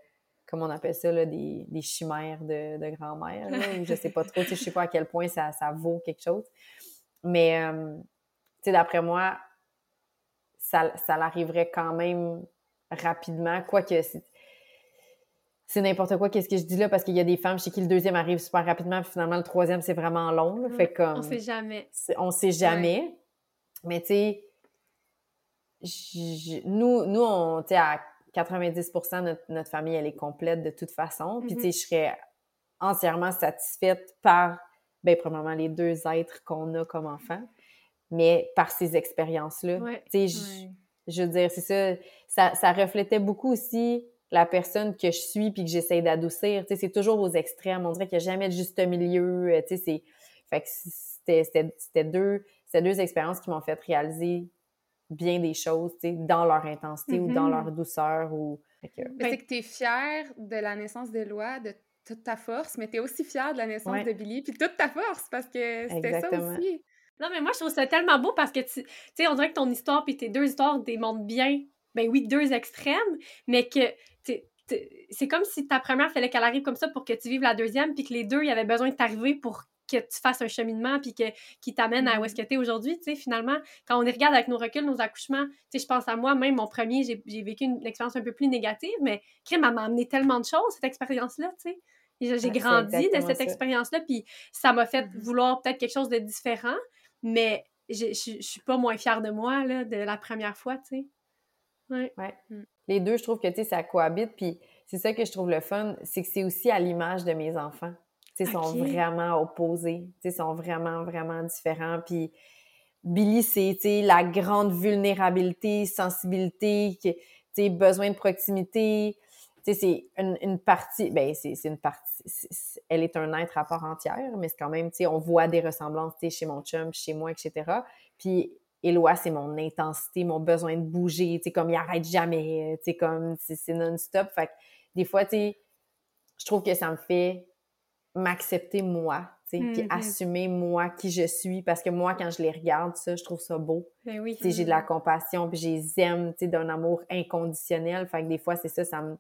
comment on appelle ça là, des, des chimères de, de grand-mère je sais pas trop, je sais pas à quel point ça, ça vaut quelque chose. Mais euh, tu sais d'après moi ça ça l'arriverait quand même rapidement quoique c'est n'importe quoi qu'est-ce que je dis là parce qu'il y a des femmes chez qui le deuxième arrive super rapidement puis finalement le troisième c'est vraiment long là. fait comme On sait jamais. on sait jamais. Mais tu sais, nous, nous, on, tu sais, à 90%, notre, notre famille, elle est complète de toute façon. Puis, tu sais, je serais entièrement satisfaite par, ben, premièrement, les deux êtres qu'on a comme enfants, mais par ces expériences-là. Ouais. Tu sais, je- Ouais. je veux dire, c'est ça, ça, ça reflétait beaucoup aussi la personne que je suis puis que j'essaie d'adoucir. Tu sais, c'est toujours aux extrêmes. On dirait qu'il n'y a jamais de juste milieu. euh, Tu sais, c'est... Fait que c'était, c'était, c'était deux, c'était deux expériences qui m'ont fait réaliser bien des choses, tu sais, dans leur intensité ou dans Mhm. leur douceur ou... Fait que, c'est que tu es fière de la naissance d'Éloi, de toute ta force, mais tu es aussi fière de la naissance Ouais. de Billy, puis toute ta force, parce que c'était ça Exactement. aussi. Non, mais moi, je trouve ça tellement beau parce que, tu tu sais, on dirait que ton histoire puis tes deux histoires démontrent bien, ben oui, deux extrêmes, mais que tu- tu- c'est comme si ta première fallait qu'elle arrive comme ça pour que tu vives la deuxième, puis que les deux, il y avait besoin de t'arriver pour que tu fasses un cheminement, puis que, qui t'amène à où est-ce que t'es aujourd'hui, tu sais, finalement, quand on y regarde avec nos reculs, nos accouchements, tu sais, je pense à moi, même mon premier, j'ai vécu une expérience un peu plus négative, mais crime, elle m'a amené tellement de choses, cette expérience-là, tu sais. J'ai c'est grandi de cette expérience-là, puis ça m'a fait Mhm. vouloir peut-être quelque chose de différent, mais je je- je suis pas moins fière de moi, là, de la première fois, tu sais. Ouais. les deux, je trouve que, tu sais, ça cohabite, puis c'est ça que je trouve le fun, c'est que c'est aussi à l'image de mes enfants. Tu sais, ils sont vraiment opposés, tu sais, ils sont vraiment, vraiment différents, puis Billy, c'est, tu sais, la grande vulnérabilité, sensibilité, que- besoin de proximité, tu sais, c'est une, une partie, ben, c'est une partie, elle est un être à part entière, mais c'est quand même, tu sais, on voit des ressemblances, tu sais, chez mon chum, chez moi, etc. Puis Éloi, c'est mon intensité, mon besoin de bouger, tu sais, comme il arrête jamais, tu sais, comme c'est non-stop. Fait que des fois, tu sais, je trouve que ça me fait m'accepter moi, tu sais, puis Mhm. assumer moi qui je suis, parce que moi, quand je les regarde, ça, je trouve ça beau. Ben oui. Tu sais, j'ai de la compassion, puis je les aime, tu sais, d'un amour inconditionnel. Fait que des fois, c'est ça, ça me-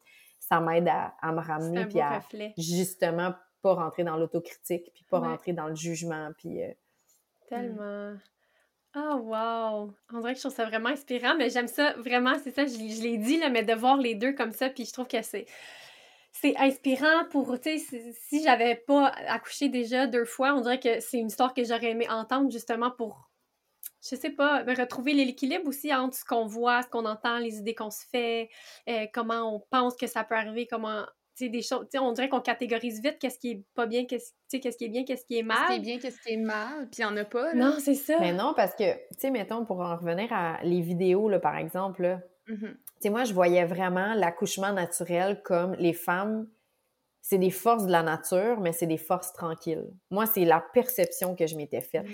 ça m'aide à, à me ramener, puis à reflet. justement pas rentrer dans l'autocritique, puis pas Ouais. rentrer dans le jugement, puis... euh, Tellement. Ah, wow! On dirait que je trouve ça vraiment inspirant, mais j'aime ça vraiment, c'est ça, je, je l'ai dit, là, mais de voir les deux comme ça, puis je trouve que c'est. C'est inspirant pour, tu sais, si, si j'avais pas accouché déjà deux fois, on dirait que c'est une histoire que j'aurais aimé entendre justement pour, je sais pas, me retrouver l'équilibre aussi entre ce qu'on voit, ce qu'on entend, les idées qu'on se fait, euh, comment on pense que ça peut arriver, comment, tu sais, des choses, tu sais, on dirait qu'on catégorise vite qu'est-ce qui est pas bien, qu'est-ce tu sais, qu'est-ce qui est bien, qu'est-ce qui est mal. Qu'est-ce qui est bien, qu'est-ce qui est mal, puis il y en a pas, là. Non, c'est ça. Mais non, parce que, tu sais, mettons, pour en revenir à les vidéos, là, par exemple, là, tu sais, moi, je voyais vraiment l'accouchement naturel comme les femmes, c'est des forces de la nature, mais c'est des forces tranquilles. Moi, c'est la perception que je m'étais faite.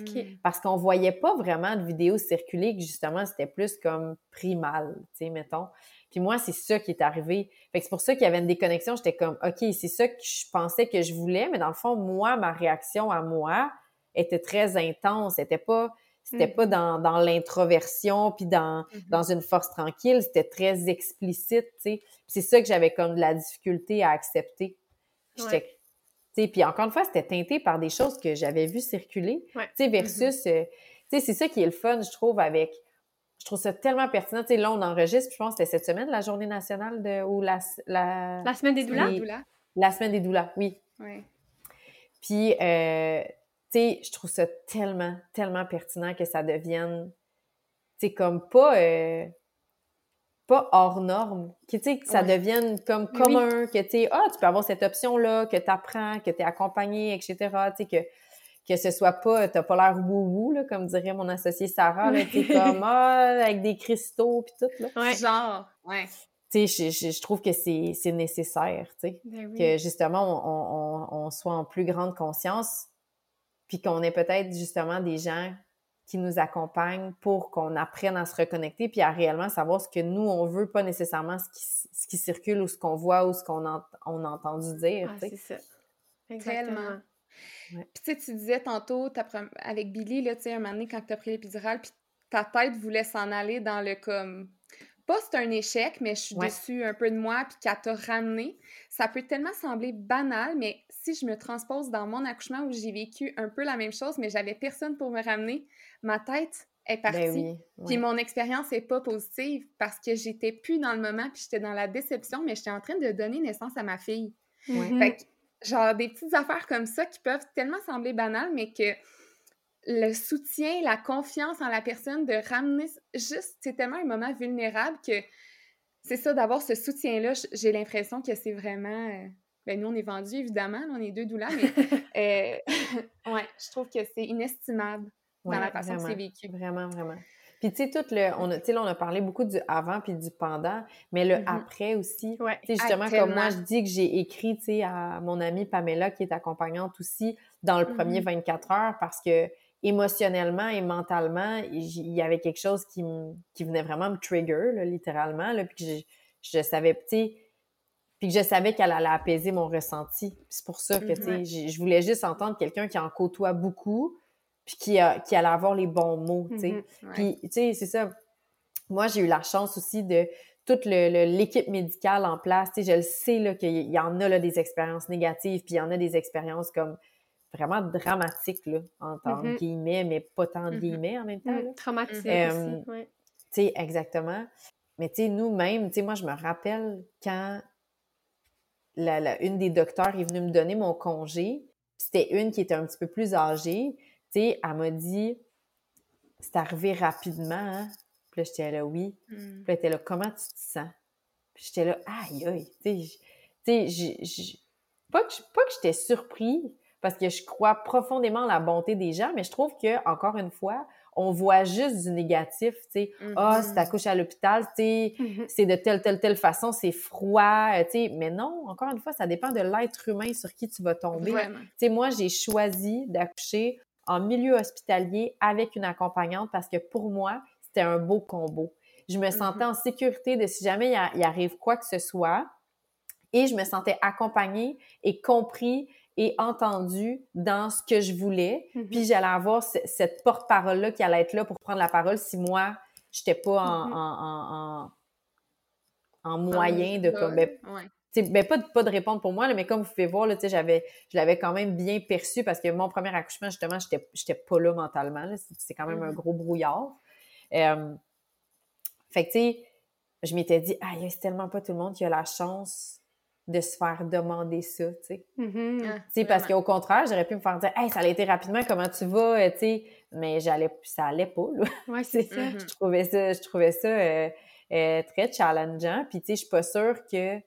Parce qu'on voyait pas vraiment de vidéos circuler que justement, c'était plus comme primal, tu sais, mettons. Puis moi, c'est ça qui est arrivé. Fait que c'est pour ça qu'il y avait une déconnexion. J'étais comme, OK, c'est ça que je pensais que je voulais, mais dans le fond, moi, ma réaction à moi était très intense. C'était pas, C'était pas dans, dans l'introversion puis dans, Mhm. dans une force tranquille, c'était très explicite, tu sais. C'est ça que j'avais comme de la difficulté à accepter. J'étais puis encore une fois, c'était teinté par des choses que j'avais vues circuler. Ouais. Tu sais, versus, euh, tu sais, c'est ça qui est le fun, je trouve, avec. Je trouve ça tellement pertinent. Tu sais, là, on enregistre, puis je pense que c'était cette semaine, la journée nationale de. ou la. La, La semaine des doulas? La semaine des doulas, oui. Ouais. Puis, euh, tu sais, je trouve ça tellement, tellement pertinent que ça devienne, tu sais, comme pas, euh, pas hors norme, que, tu sais, que ça Ouais. devienne comme Oui. commun, que, tu sais, ah, tu peux avoir cette option-là, que tu apprends, que tu es accompagné, etc., tu sais, que, que ce soit pas, t'as pas l'air wou-wou, là, comme dirait mon associée Sarah, là, sais, comme, ah, avec des cristaux, puis tout, là. Ouais. Genre, ouais. Tu sais, je, je, je trouve que c'est c'est nécessaire, tu sais Ben oui. que justement on, on, on soit en plus grande conscience, puis qu'on ait peut-être justement des gens qui nous accompagnent pour qu'on apprenne à se reconnecter, puis à réellement savoir ce que nous on veut, pas nécessairement ce qui, ce qui circule ou ce qu'on voit ou ce qu'on on a entendu dire. Ah, c'est ça. Exactement. Tellement. Ouais. Puis tu sais, tu disais tantôt, avec Billy, là, tu sais, un moment donné, quand tu as pris l'épidurale, puis ta tête voulait s'en aller dans le comme... Pas c'est un échec, mais je suis Ouais. déçue un peu de moi, puis qu'elle t'a ramené. Ça peut tellement sembler banal, mais si je me transpose dans mon accouchement où j'ai vécu un peu la même chose, mais j'avais personne pour me ramener, ma tête est partie. Ben oui. Puis mon expérience n'est pas positive parce que j'étais plus dans le moment, puis j'étais dans la déception, mais j'étais en train de donner naissance à ma fille. Ouais. Fait que, genre, des petites affaires comme ça qui peuvent tellement sembler banales, mais que le soutien, la confiance en la personne, de ramener juste, c'est tellement un moment vulnérable que c'est ça, d'avoir ce soutien-là, j'ai l'impression que c'est vraiment. euh, ben, nous, on est vendus, évidemment, là, on est deux douleurs, mais euh, ouais, je trouve que c'est inestimable Ouais, dans la façon que vraiment. c'est vécu. Vraiment, vraiment. Puis tu sais, tout le, on a, tu sais, là, on a parlé beaucoup du avant puis du pendant, mais le Mhm. après aussi. Ouais. Tu sais, Ah, justement, comme moi, je dis que j'ai écrit, tu sais, à mon amie Pamela, qui est accompagnante aussi, dans le premier Mhm. 24 heures, parce que émotionnellement et mentalement, il y avait quelque chose qui, me- qui venait vraiment me trigger, là, littéralement, là, puis que je, je savais, tu puis que je savais qu'elle allait apaiser mon ressenti. C'est pour ça que, tu sais, Mhm. j'ai- je voulais juste entendre quelqu'un qui en côtoie beaucoup, puis qui, a, qui allait avoir les bons mots, tu sais. Mhm. Ouais. Puis, tu sais, c'est ça. Moi, j'ai eu la chance aussi de toute l'équipe médicale en place. Tu sais, je le sais là, qu'il y en a là, des expériences négatives, puis il y en a des expériences comme vraiment dramatiques, là, en tant Mhm. guillemets, mais pas tant de Mhm. guillemets en même temps. là. Mhm. Traumatisé Euh, aussi. Ouais. Tu sais, exactement. Mais tu sais, nous-mêmes, tu sais, moi, je me rappelle quand la, la- une des docteurs est venue me donner mon congé, c'était une qui était un petit peu plus âgée, tu sais, elle m'a dit, c'est arrivé rapidement, hein? Puis là, j'étais là, oui. Mm. Puis là, elle était là, comment tu te sens? Puis j'étais là, aïe, aïe. Tu sais, pas que, pas que j'étais surpris, parce que je crois profondément en la bonté des gens, mais je trouve que, encore une fois, on voit juste du négatif, tu sais. Ah, Mhm. si t'accouches à l'hôpital, tu sais, Mhm. c'est de telle, telle, telle façon, c'est froid, euh, tu sais. Mais non, encore une fois, ça dépend de l'être humain sur qui tu vas tomber. Vraiment. Tu sais, moi, j'ai choisi d'accoucher en milieu hospitalier avec une accompagnante parce que pour moi, c'était un beau combo. Je me sentais en sécurité de si jamais il arrive quoi que ce soit et je me sentais accompagnée et compris et entendue dans ce que je voulais. Mhm. Puis j'allais avoir ce- cette porte-parole-là qui allait être là pour prendre la parole si moi, j'étais pas en, Mhm. en, en, en- en moyen de comme, ben, Ouais. ben, pas, de, pas de répondre pour moi, là, mais comme vous pouvez voir, là, j'avais, je l'avais quand même bien perçu parce que mon premier accouchement, justement, j'étais, j'étais pas là mentalement. C'est, quand même un Mhm. gros brouillard. Euh, fait que, tu sais, je m'étais dit, ah, c'est tellement pas tout le monde qui a la chance de se faire demander ça, tu sais. Ah, Tu sais, parce qu'au contraire, j'aurais pu me faire dire, hey, ça a été rapidement, comment tu vas, euh, tu sais. Mais j'allais, ça allait pas, là. Ouais, c'est ça. Mhm. je trouvais ça, je trouvais ça euh, euh, très challengeant. Puis, tu sais, je suis pas sûre que.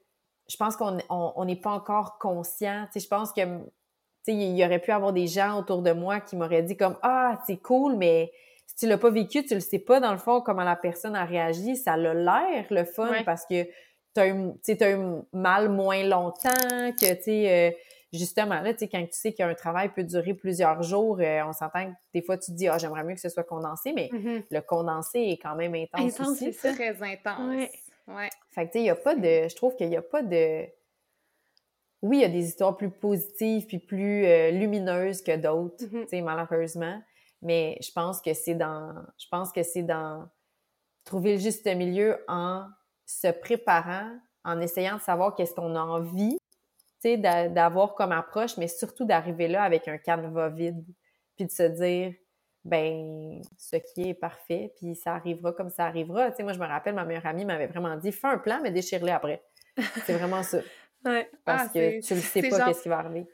Je pense qu'on on, on n'est pas encore conscient. Tu sais, je pense que. Tu sais, il y aurait pu avoir des gens autour de moi qui m'auraient dit comme Ah, c'est cool, mais si tu l'as pas vécu, tu le sais pas, dans le fond, comment la personne a réagi. Ça a l'air le fun Ouais. parce que tu t'as eu mal moins longtemps, que, tu sais. euh, justement, là, tu sais, quand tu sais qu'un travail peut durer plusieurs jours, euh, on s'entend que des fois, tu te dis, ah, j'aimerais mieux que ce soit condensé, mais Mhm. le condensé est quand même intense, Intense, c'est. Très intense. Ouais. Ouais. Fait que, tu sais, il y a pas de... Je trouve qu'il n'y a pas de... Oui, il y a des histoires plus positives puis plus euh, lumineuses que d'autres, Mhm. tu sais, malheureusement. Mais je pense que c'est dans, je pense que c'est dans trouver le juste milieu en se préparant, en essayant de savoir qu'est-ce qu'on a envie, d'avoir comme approche, mais surtout d'arriver là avec un canevas vide, puis de se dire, ben, ce qui est parfait, puis ça arrivera comme ça arrivera. Tu sais, moi, je me rappelle, ma meilleure amie m'avait vraiment dit, fais un plan, mais déchire-le après. C'est vraiment ça. ouais. Parce ah, que tu ne sais pas qu'est-ce qui va arriver.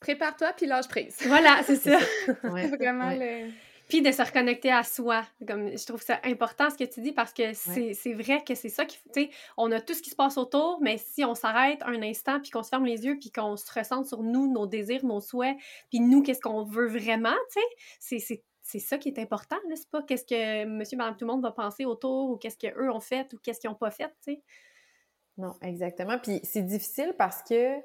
Prépare-toi, puis lâche prise. Voilà, c'est ça. ouais. vraiment le puis de se reconnecter à soi. Comme, je trouve ça important ce que tu dis parce que c'est vrai que c'est ça qui. Tu sais, on a tout ce qui se passe autour, mais si on s'arrête un instant, puis qu'on se ferme les yeux, puis qu'on se ressente sur nous, nos désirs, nos souhaits, puis nous, qu'est-ce qu'on veut vraiment, tu sais, c'est ça qui est important, n'est-ce pas qu'est-ce que monsieur, madame, tout le monde va penser autour, ou qu'est-ce qu'eux ont fait, ou qu'est-ce qu'ils n'ont pas fait, tu sais. Non, exactement. Puis c'est difficile parce que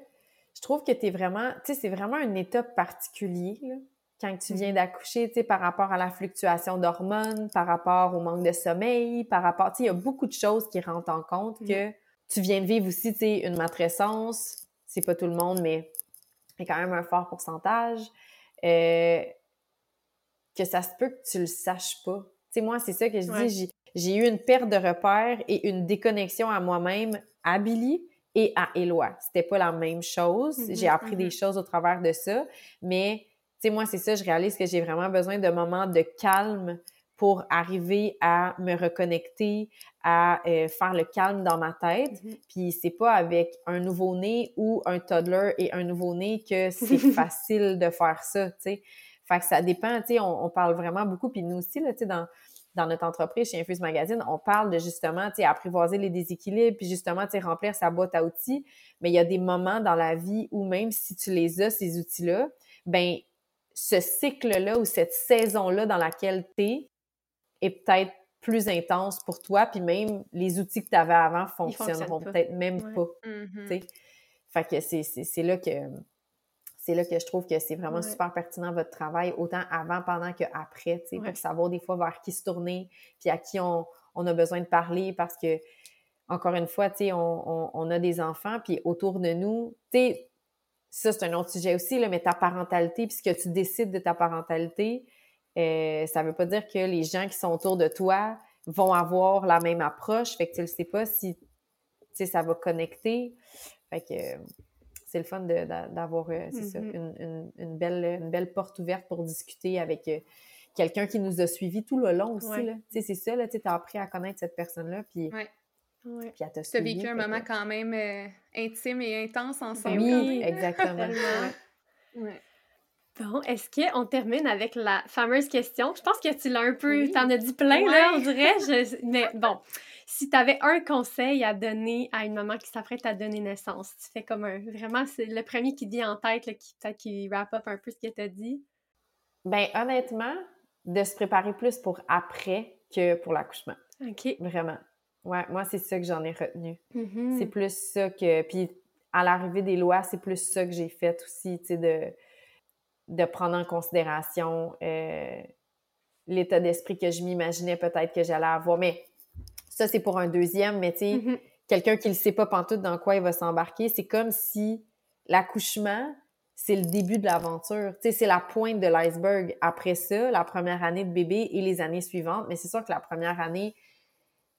je trouve que tu es vraiment, tu sais, c'est vraiment un état particulier, là quand tu viens mm-hmm. d'accoucher, tu sais, par rapport à la fluctuation d'hormones, par rapport au manque de sommeil, par rapport, tu sais, il y a beaucoup de choses qui rentrent en compte que tu viens de vivre aussi, tu sais, une matrescence, c'est pas tout le monde, mais c'est quand même un fort pourcentage, euh, que ça se peut que tu le saches pas. Tu sais, moi, c'est ça que je dis, j'ai eu une perte de repères et une déconnexion à moi-même à Billy et à Éloi. C'était pas la même chose. Mm-hmm, j'ai appris des mm-hmm. choses au travers de ça, mais sais, moi, c'est ça, je réalise que j'ai vraiment besoin de moments de calme pour arriver à me reconnecter, à euh, faire le calme dans ma tête. Mm-hmm. Puis c'est pas avec un nouveau-né ou un toddler et un nouveau-né que c'est facile de faire ça, tu sais. Fait que ça dépend, tu sais, on, parle vraiment beaucoup, puis nous aussi, là, tu sais, dans, dans notre entreprise chez Infuse Magazine, on parle de justement, tu sais, apprivoiser les déséquilibres, puis justement, tu sais, remplir sa boîte à outils. Mais il y a des moments dans la vie où même si tu les as, ces outils-là, ben ce cycle-là ou cette saison-là dans laquelle tu es est peut-être plus intense pour toi, puis même les outils que tu avais avant fonctionneront peut-être même pas. Mm-hmm. Fait que c'est là que c'est là que je trouve que c'est vraiment super pertinent votre travail, autant avant, pendant qu'après, tu sais, pour savoir des fois vers qui se tourner, puis à qui on, on, a besoin de parler, parce que, encore une fois, tu sais, on, on, a des enfants, puis autour de nous, tu sais, ça, c'est un autre sujet aussi, là, mais ta parentalité, puis ce que tu décides de ta parentalité, euh, ça veut pas dire que les gens qui sont autour de toi vont avoir la même approche. Fait que tu ne sais pas si ça va connecter. Fait que c'est le fun d'avoir euh, mm-hmm. une, une, belle, une belle porte ouverte pour discuter avec euh, quelqu'un qui nous a suivis tout le long aussi. C'est ça, tu as appris à connaître cette personne-là. Puis Ouais. Puis Tu as vécu un moment quand même euh, intime et intense ensemble. Oui, exactement. ouais. Bon, est-ce qu'on termine avec la fameuse question? Je pense que tu l'as un peu, tu t'en as dit plein, là, on dirait. Mais bon, si tu avais un conseil à donner à une maman qui s'apprête à donner naissance, tu fais comme un. Vraiment, c'est le premier qui dit en tête, qui peut-être qui wrap up un peu ce que tu as dit? Ben, honnêtement, de se préparer plus pour après que pour l'accouchement. OK. Vraiment. Ouais, moi, c'est ça que j'en ai retenu. Mm-hmm. C'est plus ça que. Puis, à l'arrivée des lois, c'est plus ça que j'ai fait aussi, tu sais, de, de prendre en considération euh, l'état d'esprit que je m'imaginais peut-être que j'allais avoir. Mais ça, c'est pour un deuxième, mais tu sais, mm-hmm. quelqu'un qui ne sait pas pantoute dans quoi il va s'embarquer, c'est comme si l'accouchement, c'est le début de l'aventure. Tu sais, c'est la pointe de l'iceberg. Après ça, la première année de bébé et les années suivantes, mais c'est sûr que la première année,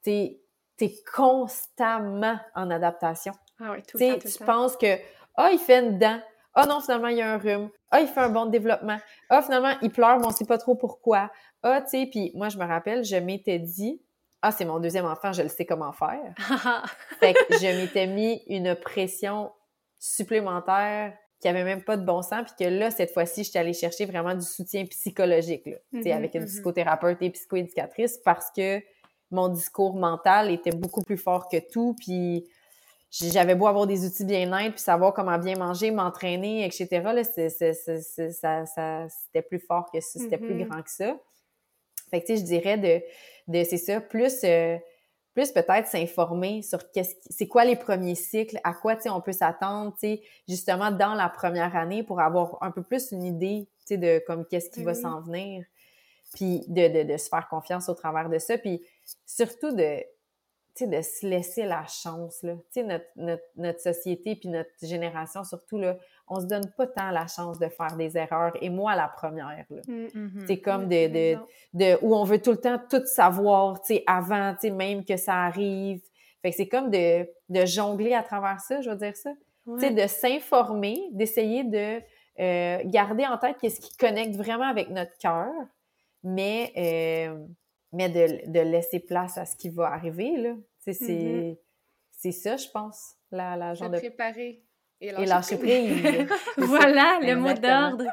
tu sais, t'es constamment en adaptation. Ah oui, tout le temps, tu penses que, ah, oh, il fait une dent. Ah oh, non, finalement, il y a un rhume. Ah, oh, il fait un bon développement. Ah, oh, finalement, il pleure, mais on sait pas trop pourquoi. Ah, tu sais, puis moi, je me rappelle, je m'étais dit, ah, c'est mon deuxième enfant, je le sais comment faire. fait que je m'étais mis une pression supplémentaire qui avait même pas de bon sens, puis que là, cette fois-ci, j'étais allée chercher vraiment du soutien psychologique, là, tu sais, mm-hmm, avec une mm-hmm. psychothérapeute et psychoéducatrice, parce que mon discours mental était beaucoup plus fort que tout. Puis j'avais beau avoir des outils bien-être, puis savoir comment bien manger, m'entraîner, etc. Là, ça, c'était plus fort que ça, c'était plus mm-hmm. grand que ça. Fait que, tu sais, je dirais de, de c'est ça, plus, euh, plus peut-être s'informer sur qu'est-ce c'est quoi les premiers cycles, à quoi, tu sais, on peut s'attendre, tu sais, justement dans la première année pour avoir un peu plus une idée, tu sais, de comme qu'est-ce qui va mm-hmm. s'en venir, puis de, de, de se faire confiance au travers de ça, puis surtout de, de se laisser la chance. Là. Notre, notre, notre, société puis notre génération, surtout, là, on se donne pas tant la chance de faire des erreurs. Et moi, la première. Mm, mm-hmm. C'est comme de, de, de, où on veut tout le temps tout savoir avant, même que ça arrive. Fait que c'est comme de, de jongler à travers ça, je veux dire ça. sais De s'informer, d'essayer de euh, garder en tête qu'est-ce qui connecte vraiment avec notre cœur, mais, euh, mais de, de, laisser place à ce qui va arriver. Là. C'est ça, je pense, la, la genre de... préparer et lâcher, prise. voilà, le mot d'ordre.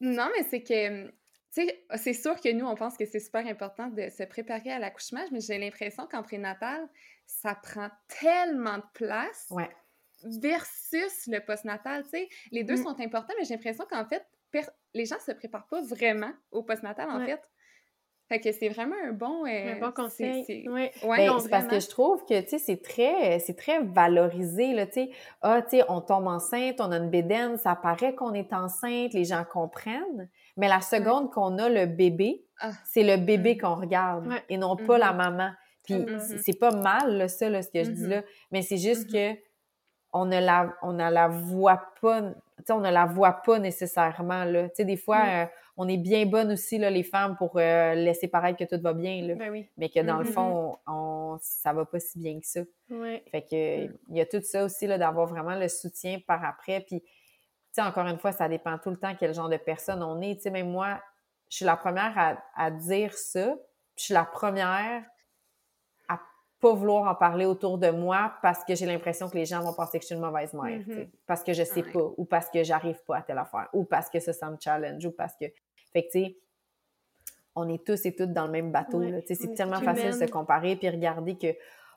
Non, mais c'est que, tu sais, c'est sûr que nous, on pense que c'est super important de se préparer à l'accouchement, mais j'ai l'impression qu'en prénatal, ça prend tellement de place. Ouais. Versus le postnatal, tu sais. Les deux mm. sont importants, mais j'ai l'impression qu'en fait, les gens se préparent pas vraiment au postnatal, en fait. Fait que c'est vraiment un bon, euh, un bon conseil. C'est ouais. Ben, parce que je trouve que, tu sais, c'est très, c'est très valorisé, là, tu sais. Ah, tu sais, on tombe enceinte, on a une bédaine, ça paraît qu'on est enceinte, les gens comprennent. Mais la seconde qu'on a le bébé, ah. c'est le bébé mm. qu'on regarde et non pas la mm-hmm. maman. Puis mm-hmm. c'est pas mal, là, ça, là, ce que je dis mm-hmm. là, mais c'est juste que on ne la, on ne la voit pas, tu sais, on ne la voit pas nécessairement, là. Tu sais, des fois, mm. euh, on est bien bonnes aussi, là, les femmes, pour euh, laisser paraître que tout va bien, là. Ben oui. Mais que dans le mm-hmm. fond, on, ça va pas si bien que ça. Fait que, mm. il y a tout ça aussi, là, d'avoir vraiment le soutien par après. Puis, tu sais, encore une fois, ça dépend tout le temps quel genre de personne on est. Tu sais, même moi, je suis la première à, à dire ça. je suis la première pas vouloir en parler autour de moi parce que j'ai l'impression que les gens vont penser que je suis une mauvaise mère, mm-hmm. parce que je sais pas, ou parce que j'arrive pas à telle affaire, ou parce que ça, ça me challenge, ou parce que fait que, tu sais, on est tous et toutes dans le même bateau. c'est tellement facile de se comparer puis regarder que,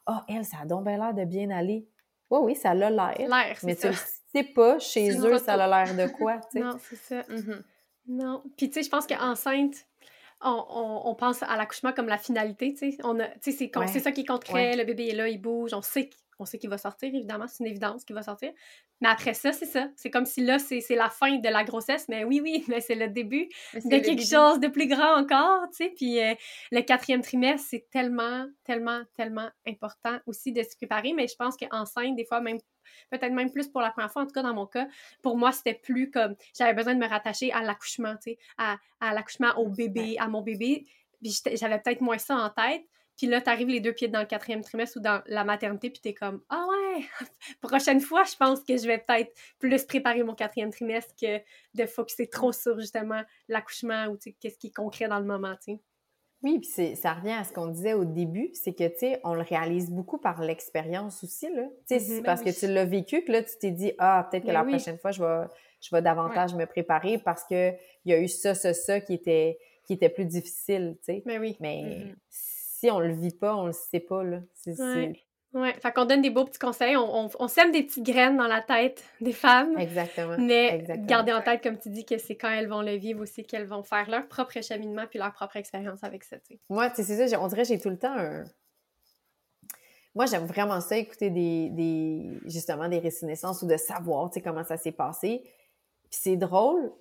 oh, elle, ça a donc bien l'air de bien aller. Oui, oui, ça a l'air. Mais tu sais pas, chez eux, ça a l'air de quoi, tu sais. Non, c'est ça. Mm-hmm. Non. Puis, tu sais, je pense qu'enceinte, on, on, pense à l'accouchement comme la finalité, tu sais. C'est ça qui compterait, le bébé est là, il bouge, on sait on sait qu'il va sortir, évidemment, c'est une évidence qu'il va sortir. Mais après ça, c'est ça. C'est comme si là, c'est la fin de la grossesse, mais oui, oui, mais c'est le début de quelque chose de plus grand encore, tu sais. Puis euh, le quatrième trimestre, c'est tellement, tellement, tellement important aussi de se préparer. Mais je pense qu'enceinte, des fois, même peut-être même plus pour la première fois, en tout cas dans mon cas, pour moi, c'était plus comme j'avais besoin de me rattacher à l'accouchement, tu sais, à, à l'accouchement au bébé, à mon bébé. Puis j'avais peut-être moins ça en tête. Puis là, t'arrives les deux pieds dans le quatrième trimestre ou dans la maternité, puis t'es comme Ah ouais, prochaine fois, je pense que je vais peut-être plus préparer mon quatrième trimestre que de focuser trop sur justement l'accouchement ou qu'est-ce qui est concret dans le moment, tu sais. Oui, puis ça revient à ce qu'on disait au début, c'est que, tu sais, on le réalise beaucoup par l'expérience aussi, là. Tu sais, mm-hmm. parce ben que tu l'as vécu, que là, tu t'es dit, ah, peut-être que ben la prochaine fois, je vais, je vais davantage me préparer parce qu'il y a eu ça, ça, ça qui était, qui était plus difficile, tu sais. Ben oui. Mais mm-hmm si on le vit pas, on le sait pas, là. C'est, ouais. ouais. Fait qu'on donne des beaux petits conseils. On, on, sème des petites graines dans la tête des femmes. Exactement. Mais Exactement. garder en tête, comme tu dis, que c'est quand elles vont le vivre aussi qu'elles vont faire leur propre cheminement puis leur propre expérience avec ça. Moi, tu sais, c'est ça. On dirait que j'ai tout le temps un... Moi, j'aime vraiment ça, écouter des, des justement, des récits naissances ou de savoir, tu sais, comment ça s'est passé. Puis c'est drôle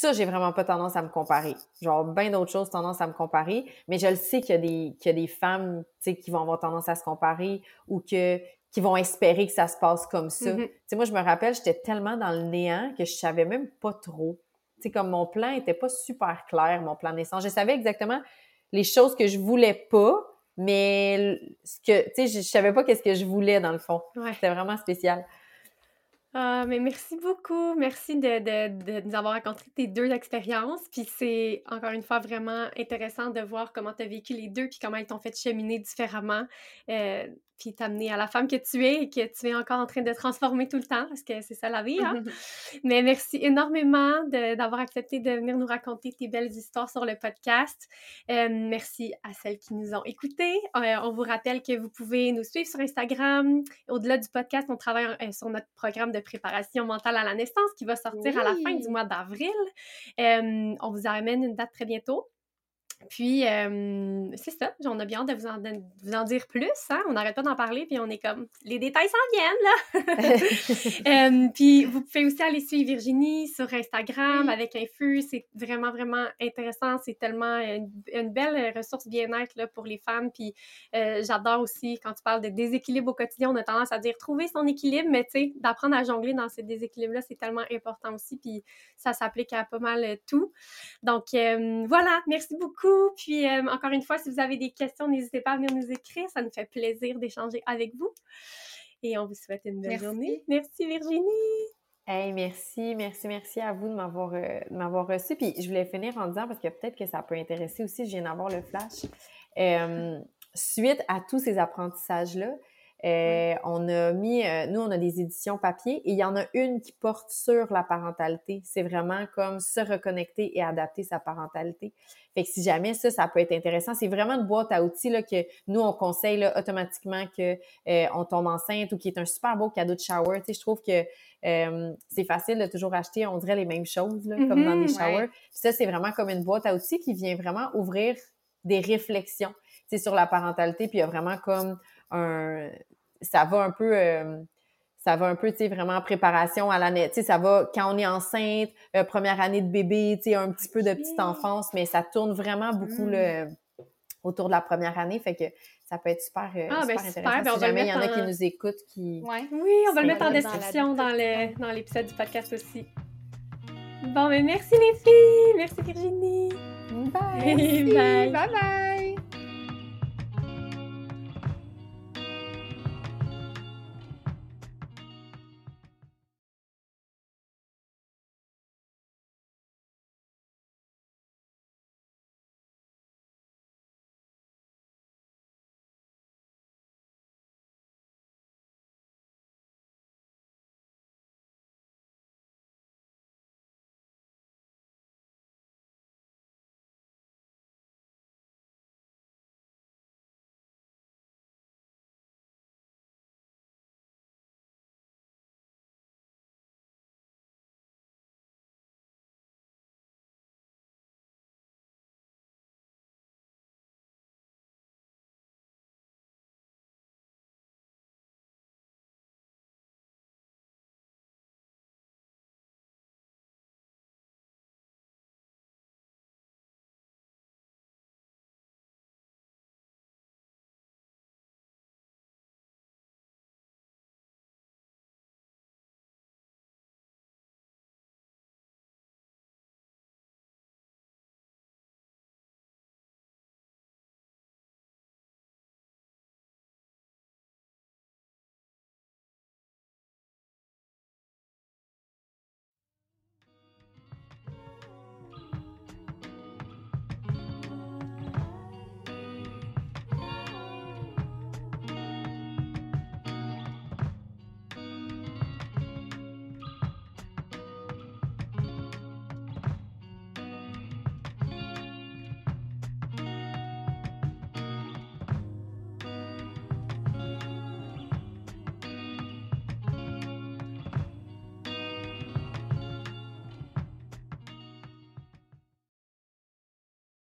ça, j'ai vraiment pas tendance à me comparer. Genre, bien d'autres choses, tendance à me comparer, mais je le sais qu'il y a des, qu'il y a des femmes, tu sais, qui vont avoir tendance à se comparer ou que, qui vont espérer que ça se passe comme ça. Mm-hmm. Tu sais, moi, je me rappelle, j'étais tellement dans le néant que je savais même pas trop. Tu sais, comme mon plan était pas super clair, mon plan de naissance. Je savais exactement les choses que je voulais pas, mais ce que, tu sais, je, savais pas qu'est-ce que je voulais dans le fond. C'était vraiment spécial. Ah, mais merci beaucoup. Merci de, de, de nous avoir raconté tes deux expériences. Puis c'est encore une fois vraiment intéressant de voir comment tu as vécu les deux, puis comment ils t'ont fait cheminer différemment. Euh, puis t'amener à la femme que tu es et que tu es encore en train de transformer tout le temps, parce que c'est ça la vie. Hein? Mais merci énormément d'avoir accepté de venir nous raconter tes belles histoires sur le podcast. Euh, merci à celles qui nous ont écoutés. Euh, on vous rappelle que vous pouvez nous suivre sur Instagram. Au-delà du podcast, on travaille euh, sur notre programme de préparation mentale à la naissance qui va sortir à la fin du mois d'avril. on vous amène une date très bientôt. Puis, c'est ça, on a bien hâte de vous en, vous en dire plus. Hein? On n'arrête pas d'en parler, puis on est comme, les détails s'en viennent, là! puis, vous pouvez aussi aller suivre Virginie sur Instagram avec Infus. C'est vraiment, vraiment intéressant. C'est tellement une, belle ressource bien-être là, pour les femmes. Puis, euh, j'adore aussi quand tu parles de déséquilibre au quotidien, on a tendance à dire trouver son équilibre, mais tu sais, d'apprendre à jongler dans ce déséquilibre-là, c'est tellement important aussi. Puis, ça s'applique à pas mal tout. Donc, voilà, merci beaucoup. Puis euh, encore une fois, si vous avez des questions, n'hésitez pas à venir nous écrire. Ça nous fait plaisir d'échanger avec vous. Et on vous souhaite une belle journée. Merci Virginie. Hey, merci, merci, merci à vous de m'avoir, euh, m'avoir reçu. Puis je voulais finir en disant, parce que peut-être que ça peut intéresser aussi, je viens d'avoir le flash. Euh, suite à tous ces apprentissages-là, euh, on a mis, euh, nous, on a des éditions papier et il y en a une qui porte sur la parentalité. C'est vraiment comme se reconnecter et adapter sa parentalité. Fait que si jamais ça, ça peut être intéressant. C'est vraiment une boîte à outils là, que nous, on conseille là, automatiquement que euh, on tombe enceinte ou qui est un super beau cadeau de shower. Tu sais, je trouve que c'est facile de toujours acheter, on dirait les mêmes choses, là, comme dans les mm-hmm, showers. ça, c'est vraiment comme une boîte à outils qui vient vraiment ouvrir des réflexions sur la parentalité. Puis il y a vraiment comme un ça va un peu euh, ça va un peu, tu sais, vraiment en préparation à l'année. Tu sais, ça va quand on est enceinte, euh, première année de bébé, tu sais, un petit peu de petite enfance, mais ça tourne vraiment beaucoup le, mmh. autour de la première année. Fait que ça peut être super, euh, ah, ben, super intéressant. Ben, si jamais il y en a qui nous écoutent, qui... Oui, on va le mettre en description dans, dans l'épisode du podcast aussi. Bon, mais ben, merci les filles! Merci Virginie! Bye! Bye! Bye bye!